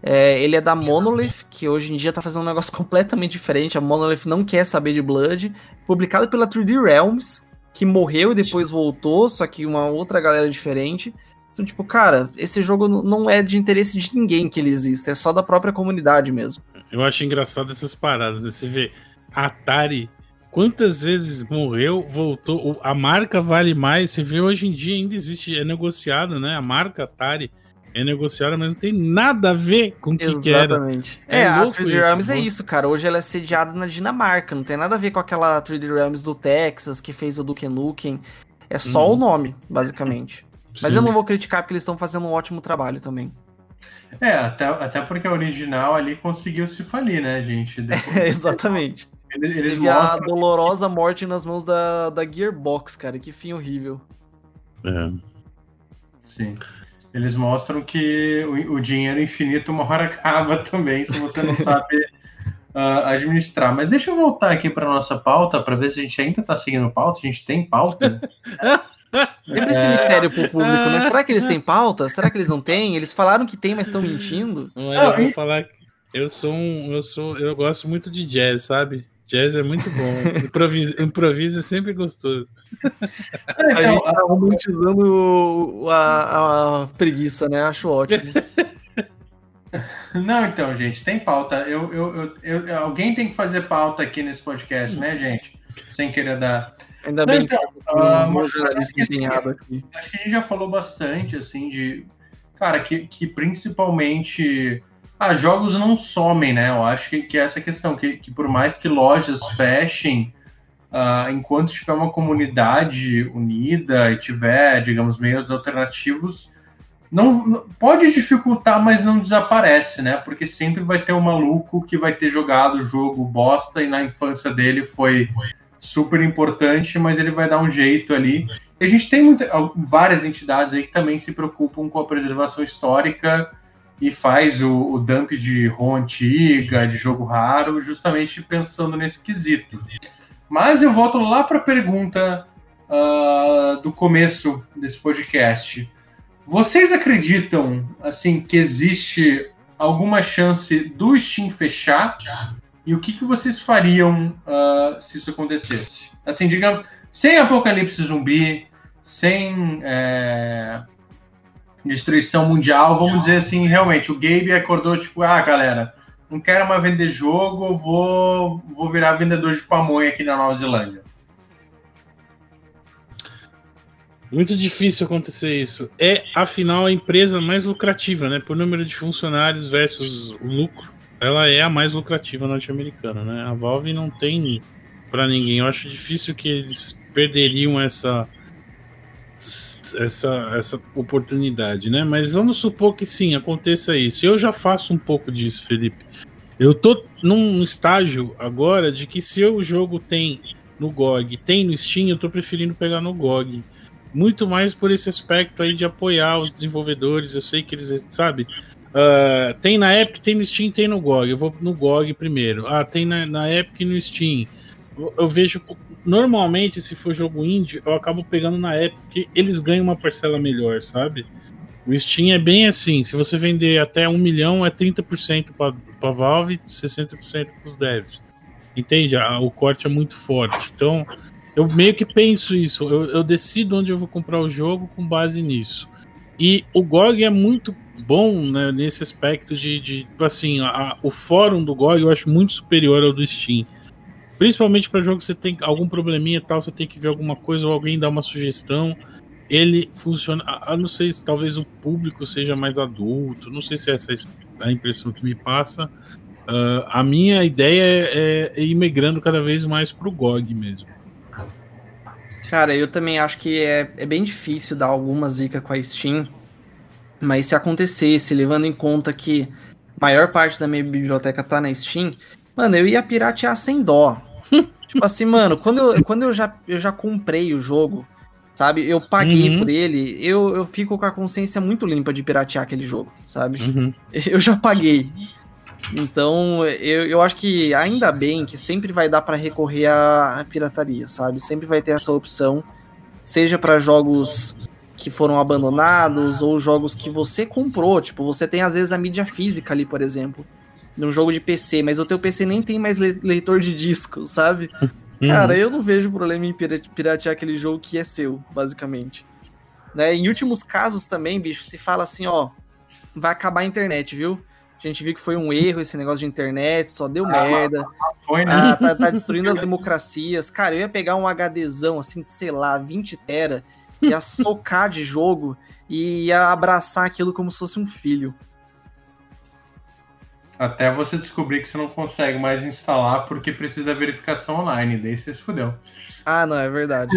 [SPEAKER 3] é, ele é da Monolith, que hoje em dia tá fazendo um negócio completamente diferente. A Monolith não quer saber de Blood. Publicado pela 3D Realms, que morreu e depois voltou, só que uma outra galera diferente. Então, tipo, cara, esse jogo não é de interesse de ninguém que ele exista, é só da própria comunidade mesmo.
[SPEAKER 4] Eu acho engraçado essas paradas, né? Você vê Atari Quantas vezes morreu, voltou, a marca vale mais. Você vê hoje em dia ainda existe, é negociado, né? A marca Atari é negociada, mas não tem nada a ver com o que, que era.
[SPEAKER 3] Exatamente. É, é a 3D Realms é isso, cara. Hoje ela é sediada na Dinamarca, não tem nada a ver com aquela 3D Realms do Texas que fez o Duke Nukem. É só hum. o nome, basicamente. Mas Sim. eu não vou criticar porque eles estão fazendo um ótimo trabalho também.
[SPEAKER 2] É, até, até porque a original ali conseguiu se falir, né, gente?
[SPEAKER 3] Depois... É, exatamente. Eles, eles mostram... a dolorosa morte nas mãos da, da Gearbox, cara. Que fim horrível.
[SPEAKER 4] É.
[SPEAKER 2] Sim. eles mostram que o, o dinheiro infinito uma hora acaba também, se você não sabe uh, administrar. Mas deixa eu voltar aqui para nossa pauta para ver se a gente ainda está seguindo pauta. Se a gente tem pauta.
[SPEAKER 3] Lembra esse é... mistério pro público, né? Será que eles têm pauta? Será que eles não têm? Eles falaram que tem, mas estão mentindo?
[SPEAKER 4] Não, eu vou falar que eu sou um. Eu sou. Eu gosto muito de jazz, sabe? Jazz é muito bom. Improviso, improviso é sempre gostoso.
[SPEAKER 3] Então, a gente tá romantizando a, a preguiça, né? Acho ótimo.
[SPEAKER 2] Não, então, gente, tem pauta. Eu, eu, eu, eu, alguém tem que fazer pauta aqui nesse podcast, né, gente? Sem querer dar.
[SPEAKER 3] Ainda Não, bem
[SPEAKER 2] então, que uh, um jornalista empenhado aqui. Acho que a gente já falou bastante, assim, de. Cara, que, que principalmente. Ah, jogos não somem, né? Eu acho que, que é essa questão, que, que por mais que lojas fechem, uh, enquanto tiver uma comunidade unida e tiver, digamos, meios alternativos, não pode dificultar, mas não desaparece, né? Porque sempre vai ter um maluco que vai ter jogado o jogo bosta e na infância dele foi super importante, mas ele vai dar um jeito ali. E a gente tem várias entidades aí que também se preocupam com a preservação histórica e faz o, o dump de ROM antiga, de jogo raro, justamente pensando nesse quesito. Mas eu volto lá para a pergunta uh, do começo desse podcast. Vocês acreditam assim que existe alguma chance do Steam fechar? E o que, que vocês fariam uh, se isso acontecesse? Assim, digamos, sem apocalipse zumbi, sem é, destruição mundial, vamos dizer assim, realmente, o Gabe acordou tipo, ah, galera, não quero mais vender jogo, vou, vou virar vendedor de pamonha aqui na Nova Zelândia.
[SPEAKER 4] Muito difícil acontecer isso. É, afinal, a empresa mais lucrativa, né? Por número de funcionários versus lucro ela é a mais lucrativa norte-americana, né? A Valve não tem para ninguém. Eu acho difícil que eles perderiam essa essa essa oportunidade, né? Mas vamos supor que sim, aconteça isso. Eu já faço um pouco disso, Felipe. Eu tô num estágio agora de que se o jogo tem no GOG, tem no Steam, eu tô preferindo pegar no GOG. Muito mais por esse aspecto aí de apoiar os desenvolvedores. Eu sei que eles, sabe, Uh, tem na Epic, tem no Steam, tem no GOG. Eu vou no GOG primeiro. Ah, tem na, na Epic e no Steam. Eu, vejo. Normalmente, se for jogo indie, eu acabo pegando na Epic, eles ganham uma parcela melhor, sabe? O Steam é bem assim: se você vender até um milhão, é 30% para Valve e 60% para os devs. Entende? O corte é muito forte. Então, eu meio que penso isso. Eu, eu decido onde eu vou comprar o jogo com base nisso. E o GOG é muito bom né, nesse aspecto de, de tipo assim, a, o fórum do GOG eu acho muito superior ao do Steam. Principalmente para jogo que você tem algum probleminha tal, você tem que ver alguma coisa ou alguém dá uma sugestão. Ele funciona. Eu não sei se talvez o público seja mais adulto, não sei se essa é a impressão que me passa. Uh, a minha ideia é, é, ir migrando cada vez mais pro GOG mesmo.
[SPEAKER 3] Cara, eu também acho que é, é bem difícil dar alguma zica com a Steam mas se acontecesse, levando em conta que a maior parte da minha biblioteca tá na Steam, mano, eu ia piratear sem dó. tipo assim, mano, quando eu, quando eu, já, eu já comprei o jogo, sabe? Eu paguei uhum. por ele, eu, eu fico com a consciência muito limpa de piratear aquele jogo, sabe? Uhum. Eu já paguei. Então, eu, eu acho que ainda bem que sempre vai dar para recorrer à pirataria, sabe? Sempre vai ter essa opção, seja para jogos que foram abandonados ou jogos que você comprou. Tipo, você tem às vezes a mídia física ali, por exemplo, num jogo de PC, mas o teu PC nem tem mais leitor de disco, sabe? Uhum. Cara, eu não vejo problema em piratear aquele jogo que é seu, basicamente. Né? Em últimos casos também, bicho, se fala assim, ó, vai acabar a internet, viu? A gente viu que foi um erro esse negócio de internet, só deu ah, merda. Foi, né? Ah, tá, tá destruindo as democracias. Cara, eu ia pegar um HDzão, assim, sei lá, 20 tera, ia socar de jogo e ia abraçar aquilo como se fosse um filho.
[SPEAKER 2] Até você descobrir que você não consegue mais instalar porque precisa da verificação online, daí você se fudeu.
[SPEAKER 3] Ah, não, é verdade.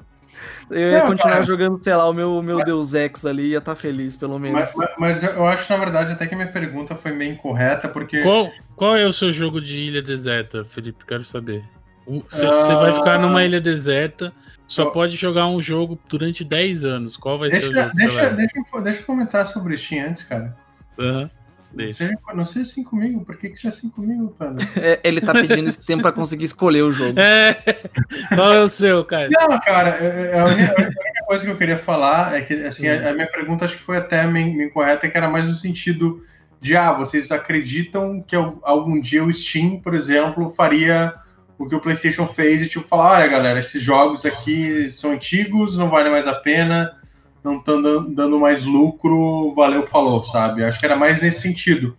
[SPEAKER 3] eu ia não, continuar cara. jogando, sei lá, o meu, meu mas, Deus Ex ali, ia estar tá feliz, pelo menos.
[SPEAKER 2] Mas, mas, mas, eu acho, na verdade, até que minha pergunta foi meio incorreta, porque.
[SPEAKER 4] Qual, qual é o seu jogo de ilha deserta, Felipe? Quero saber. Você uh... vai ficar numa ilha deserta, só pode jogar um jogo durante 10 anos. Qual vai
[SPEAKER 2] deixa,
[SPEAKER 4] ser o jogo?
[SPEAKER 2] Deixa, deixa, deixa eu comentar sobre o Steam antes, cara.
[SPEAKER 4] Uhum.
[SPEAKER 2] Não seja, não seja assim comigo, por que, que você é assim comigo, cara?
[SPEAKER 3] É, ele tá pedindo esse tempo pra conseguir escolher o jogo.
[SPEAKER 4] É. Qual é o seu, cara?
[SPEAKER 2] Não, cara, é, é, a única, a única coisa que eu queria falar é que, assim, a, a, minha pergunta acho que foi até meio incorreta, que era mais no sentido de, ah, vocês acreditam que algum dia o Steam, por exemplo, faria o que o PlayStation fez e, tipo, falar, olha, galera, esses jogos aqui são antigos, não valem mais a pena, não estão dando mais lucro, valeu, falou, sabe? Acho que era mais nesse sentido.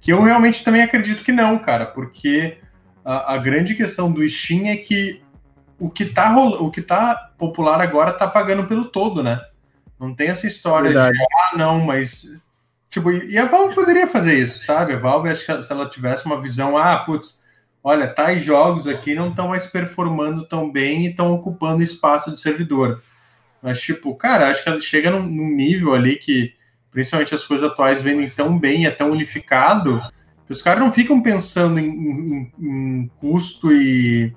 [SPEAKER 2] Que eu realmente também acredito que não, cara, porque a, a grande questão do Steam é que o que tá, o que tá popular agora tá pagando pelo todo, né? Não tem essa história Verdade. de, ah, não, mas. Tipo, e a Valve poderia fazer isso, sabe? A Valve, acho que se ela tivesse uma visão, ah, putz, olha, tais jogos aqui não estão mais performando tão bem e estão ocupando espaço de servidor. Mas, tipo, cara, acho que ela chega num, num, nível ali que, principalmente as coisas atuais vendem tão bem, é tão unificado, que os caras não ficam pensando em, em, em, custo e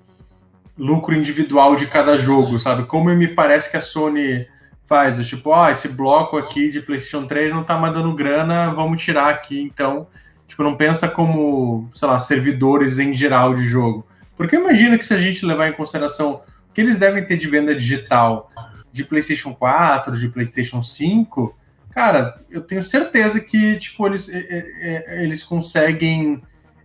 [SPEAKER 2] lucro individual de cada jogo, sabe? Como me parece que a Sony faz, tipo, ó, oh, esse bloco aqui de PlayStation 3 não tá mais dando grana, vamos tirar aqui, então. Tipo, não pensa como, sei lá, servidores em geral de jogo. Porque imagina que se a gente levar em consideração o que eles devem ter de venda digital, de PlayStation 4, de PlayStation 5, cara, eu tenho certeza que tipo eles, eles conseguem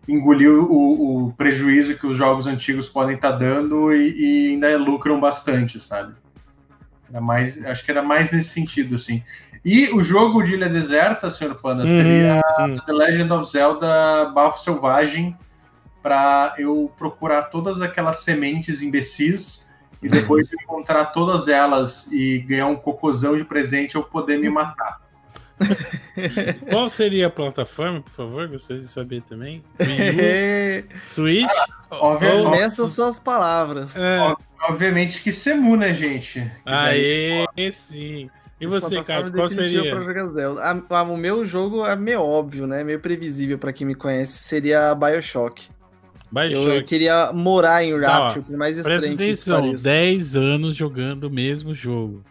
[SPEAKER 2] engolir o, o prejuízo que os jogos antigos podem estar tá dando e, e, ainda lucram bastante, sabe? Era mais, acho que era mais nesse sentido, assim. E o jogo de Ilha Deserta, Sr. Panda, seria hum, The Legend of Zelda Bafo Selvagem, para eu procurar todas aquelas sementes imbecis e depois de encontrar todas elas e ganhar um cocôzão de presente, eu poder me matar.
[SPEAKER 4] Qual seria a plataforma, por favor? Gostaria de saber também. Switch?
[SPEAKER 3] Ah, são suas palavras.
[SPEAKER 2] É. Obviamente que Semu, né, gente?
[SPEAKER 4] Aê, sim. E você, cara, qual seria?
[SPEAKER 3] A, a, o meu jogo é meio óbvio, né? Meio previsível para quem me conhece. Seria Bioshock. Eu, eu, queria morar em Rapture, por mais estranho
[SPEAKER 4] Presta atenção, 10 anos jogando o mesmo jogo.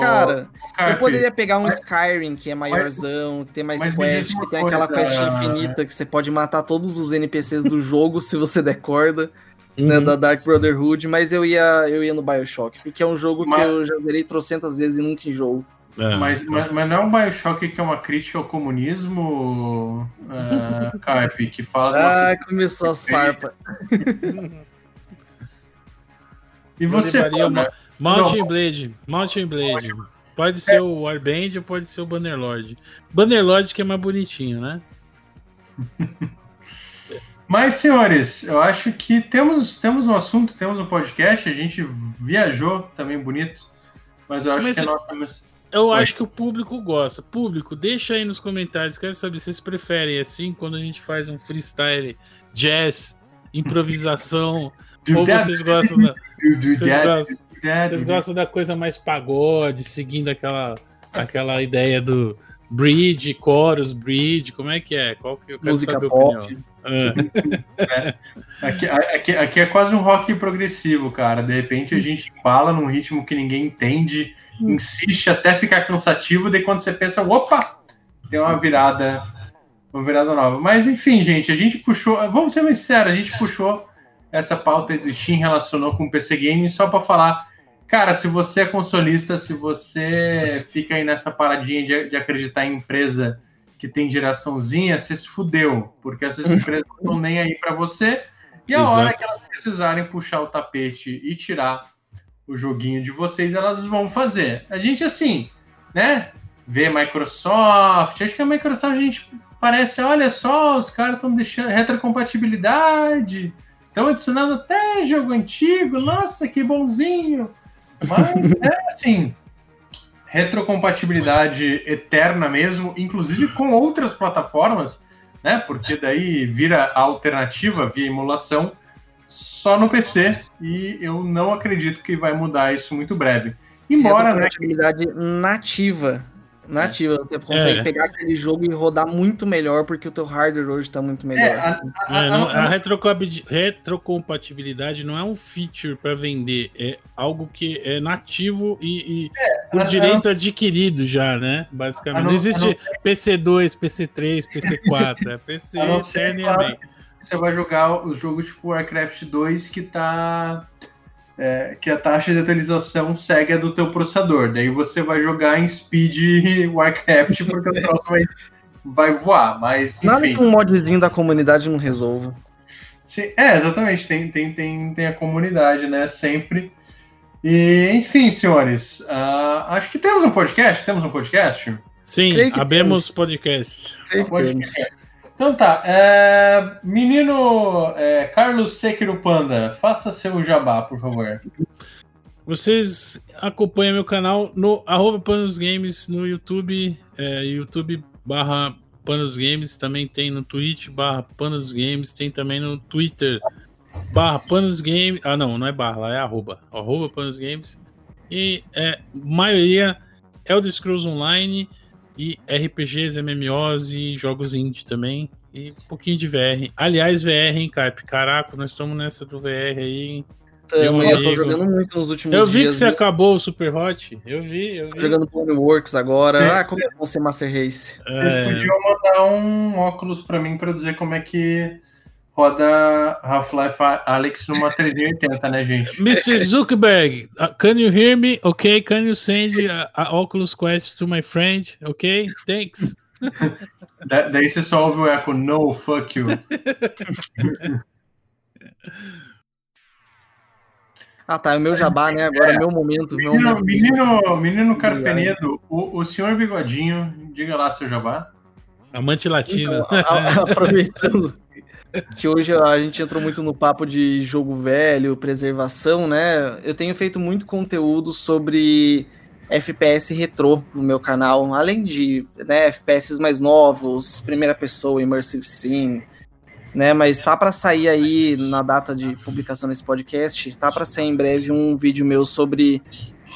[SPEAKER 3] Cara, eu poderia pegar um Skyrim, que é maiorzão, que tem mais quest, que tem aquela quest infinita, que você pode matar todos os NPCs do jogo se você der corda. Uhum. Né, da Dark Brotherhood, mas eu ia, eu ia no Bioshock, porque é um jogo mas... que eu já verei trocentas vezes e nunca enjoo.
[SPEAKER 2] É, mas, então. mas, mas, não é um Bioshock que é uma crítica ao comunismo, uh, Carpe, que fala.
[SPEAKER 3] Ah, começou as farpas.
[SPEAKER 2] e você,
[SPEAKER 4] uma... Mountain Blade, Mountain Blade. Pode ser o Warband ou pode ser o Bannerlord. Bannerlord que é mais bonitinho, né?
[SPEAKER 2] Mas, senhores, eu acho que temos, temos um assunto, temos um podcast, a gente viajou também bonito, mas eu acho mas que é nossa
[SPEAKER 4] eu acho que o público gosta. Público, deixa aí nos comentários. Quero saber se vocês preferem assim, quando a gente faz um freestyle, jazz, improvisação. ou vocês gostam da. Vocês gostam, vocês gostam da coisa mais pagode, seguindo aquela, aquela ideia do bridge, chorus, bridge, como é que é? Qual que eu
[SPEAKER 3] quero Música saber a opinião?
[SPEAKER 2] É. Aqui, aqui, aqui, é quase um rock progressivo, cara. De repente a gente fala num ritmo que ninguém entende insiste até ficar cansativo, daí quando você pensa, opa, tem uma virada, uma virada nova. Mas enfim, gente, a gente puxou, vamos ser mais sinceros, a gente puxou essa pauta do Steam relacionou com o PC Game só para falar, cara, se você é consolista, se você fica aí nessa paradinha de, de acreditar em empresa que tem geraçãozinha, você se fudeu, porque essas empresas não estão nem aí para você. E a Exato. hora que elas precisarem puxar o tapete e tirar o joguinho de vocês, elas vão fazer. A gente, assim, né? Vê Microsoft, acho que a Microsoft a gente parece, olha só, os caras estão deixando retrocompatibilidade, estão adicionando até jogo antigo, nossa, que bonzinho. Mas é assim, retrocompatibilidade eterna mesmo, inclusive com outras plataformas, né? Porque daí vira a alternativa via emulação só no PC e eu não acredito que vai mudar isso muito breve.
[SPEAKER 3] Embora, né? nativa nativa. Você consegue é. pegar aquele jogo e rodar muito melhor porque o teu hardware hoje está muito melhor. É, a,
[SPEAKER 4] a, a, é, não, a retrocompatibilidade não é um feature para vender, é algo que é nativo e, e é, por direito adquirido já, né? Basicamente. Não, não, existe não... PC2, PC3, PC4, é PC eternamente.
[SPEAKER 2] Você vai jogar o jogo tipo Warcraft 2 que tá é, que a taxa de atualização segue a do teu processador. Daí você vai jogar em speed Warcraft porque o troço vai, vai voar. Mas, enfim.
[SPEAKER 3] Nada que um modzinho da comunidade não resolva.
[SPEAKER 2] Sim, é, exatamente. Tem, tem, tem, tem a comunidade, né? Sempre. E, enfim, senhores, uh, acho que temos um podcast. Temos um podcast?
[SPEAKER 4] Sim, abemos podcast.
[SPEAKER 2] podcast. Então tá, é, menino é, Carlos Sekiro Panda, faça seu jabá, por favor.
[SPEAKER 4] Vocês acompanham meu canal no arroba Panos Games no YouTube, é, YouTube barra Panos Games, também tem no Twitch barra Panos Games, tem também no Twitter barra Panos Games, ah não, não é barra, é arroba, arroba Panos Games, e é, maioria Elder Scrolls Online, e RPGs, MMOs e jogos indie também. E um pouquinho de VR. Aliás, VR, hein, Caip? Caraca, nós estamos nessa do VR aí.
[SPEAKER 3] Eu, eu tô jogando muito nos últimos
[SPEAKER 4] dias. Eu vi dias, que você acabou o Super Hot. Eu vi, eu vi.
[SPEAKER 3] Tô jogando Works agora. Sim. Ah, como é bom ser Master Race.
[SPEAKER 2] É... Vocês podiam mandar um óculos pra mim pra eu dizer como é que roda Half-Life Alex numa 380, né, gente?
[SPEAKER 4] Mr. Zuckerberg, uh, can you hear me? Okay, can you send a, a Oculus Quest to my friend? Okay, thanks.
[SPEAKER 2] da, daí você só ouve o eco, no, fuck you.
[SPEAKER 3] Ah, tá. É o meu jabá, né? Agora é, meu momento.
[SPEAKER 2] Menino,
[SPEAKER 3] meu momento.
[SPEAKER 2] menino, menino Carpenedo, o, o senhor Bigodinho, diga lá seu jabá.
[SPEAKER 4] Amante latino.
[SPEAKER 3] Então, a, a, aproveitando que hoje a gente entrou muito no papo de jogo velho, preservação, né? Eu tenho feito muito conteúdo sobre FPS retrô no meu canal, além de né, FPS mais novos, primeira pessoa, immersive sim, né? Mas tá para sair aí na data de publicação desse podcast, tá para sair em breve um vídeo meu sobre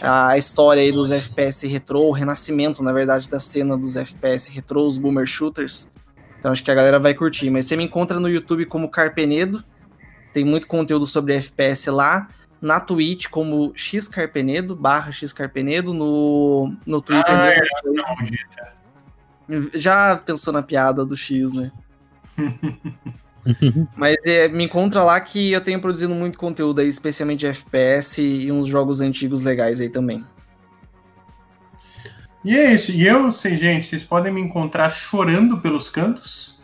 [SPEAKER 3] a história aí dos FPS retrô, o renascimento, na verdade, da cena dos FPS retrô, os boomer shooters. Então acho que a galera vai curtir. Mas você me encontra no YouTube como Carpenedo. Tem muito conteúdo sobre FPS lá. Na Twitch como xcarpenedo, barra xcarpenedo. No, no Twitter. Ah, é, já pensou na piada do X, né? Mas é, me encontra lá que eu tenho produzido muito conteúdo aí, especialmente de FPS e uns jogos antigos legais aí também.
[SPEAKER 2] E é isso. E eu, gente, vocês podem me encontrar chorando pelos cantos.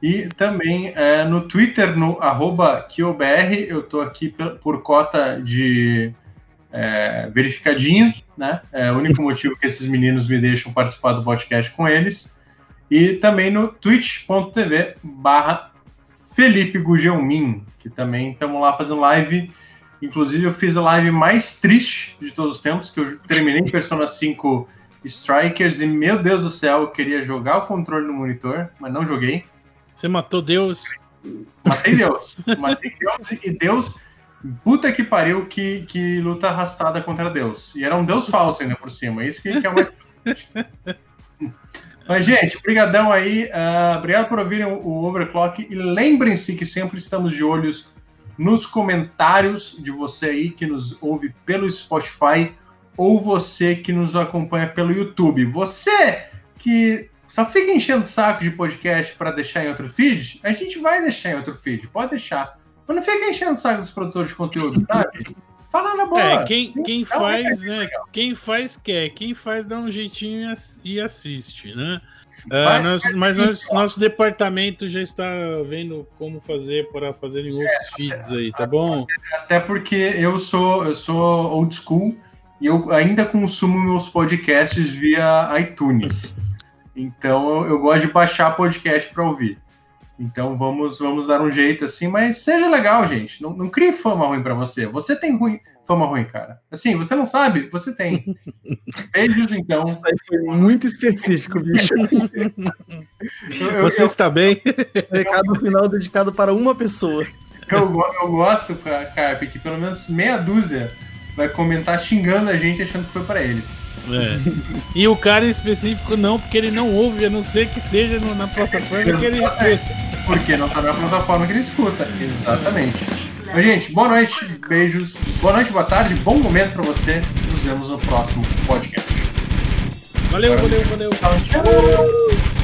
[SPEAKER 2] E também é, no Twitter, no arroba KioBR, eu tô aqui por cota de é, verificadinho, né? É o único motivo que esses meninos me deixam participar do podcast com eles. E também no twitch.tv barra Felipe Gugelmin, que também estamos lá fazendo live. Inclusive, eu fiz a live mais triste de todos os tempos, que eu terminei Persona 5 Strikers e, meu Deus do céu, eu queria jogar o controle no monitor, mas não joguei.
[SPEAKER 4] Você matou Deus?
[SPEAKER 2] Matei Deus. Matei Deus e Deus. Puta que pariu que, que luta arrastada contra Deus. E era um Deus falso ainda por cima. Isso que, que é o mais Mas, gente, brigadão aí. Uh, obrigado por ouvirem o, o Overclock. E lembrem-se que sempre estamos de olhos nos comentários de você aí que nos ouve pelo Spotify ou você que nos acompanha pelo YouTube. Você que só fica enchendo saco de podcast para deixar em outro feed, a gente vai deixar em outro feed, pode deixar. Mas não fica enchendo saco dos produtores de conteúdo, sabe? Fala na boa.
[SPEAKER 4] É, quem, quem faz, né? Quem faz quer, quem faz dá um jeitinho e assiste, né? Uh, nós, mas nós, nosso departamento já está vendo como fazer para fazer em outros é, feeds aí, tá bom?
[SPEAKER 2] Até porque eu sou eu sou old school e eu ainda consumo meus podcasts via iTunes. Então eu, eu gosto de baixar podcast para ouvir. Então vamos vamos dar um jeito assim, mas seja legal, gente. Não, não crie fama ruim para você. Você tem ruim, fama ruim, cara. Assim, você não sabe? Você tem. Beijos, então. Isso
[SPEAKER 3] aí foi muito específico, bicho.
[SPEAKER 4] eu, eu, você eu, está bem?
[SPEAKER 3] Recado final dedicado para uma pessoa.
[SPEAKER 2] Eu, eu gosto, Carpe, que pelo menos meia dúzia vai comentar xingando a gente achando que foi para eles.
[SPEAKER 4] É. E o cara em específico não, porque ele não ouve, a não ser que seja no, na plataforma que ele escuta.
[SPEAKER 2] Porque não tá na plataforma que ele escuta. Exatamente. Mas, gente, boa noite, beijos. Boa noite, boa tarde, bom momento pra você. Nos vemos no próximo podcast.
[SPEAKER 4] Valeu, valeu, valeu.
[SPEAKER 2] Tchau, tchau.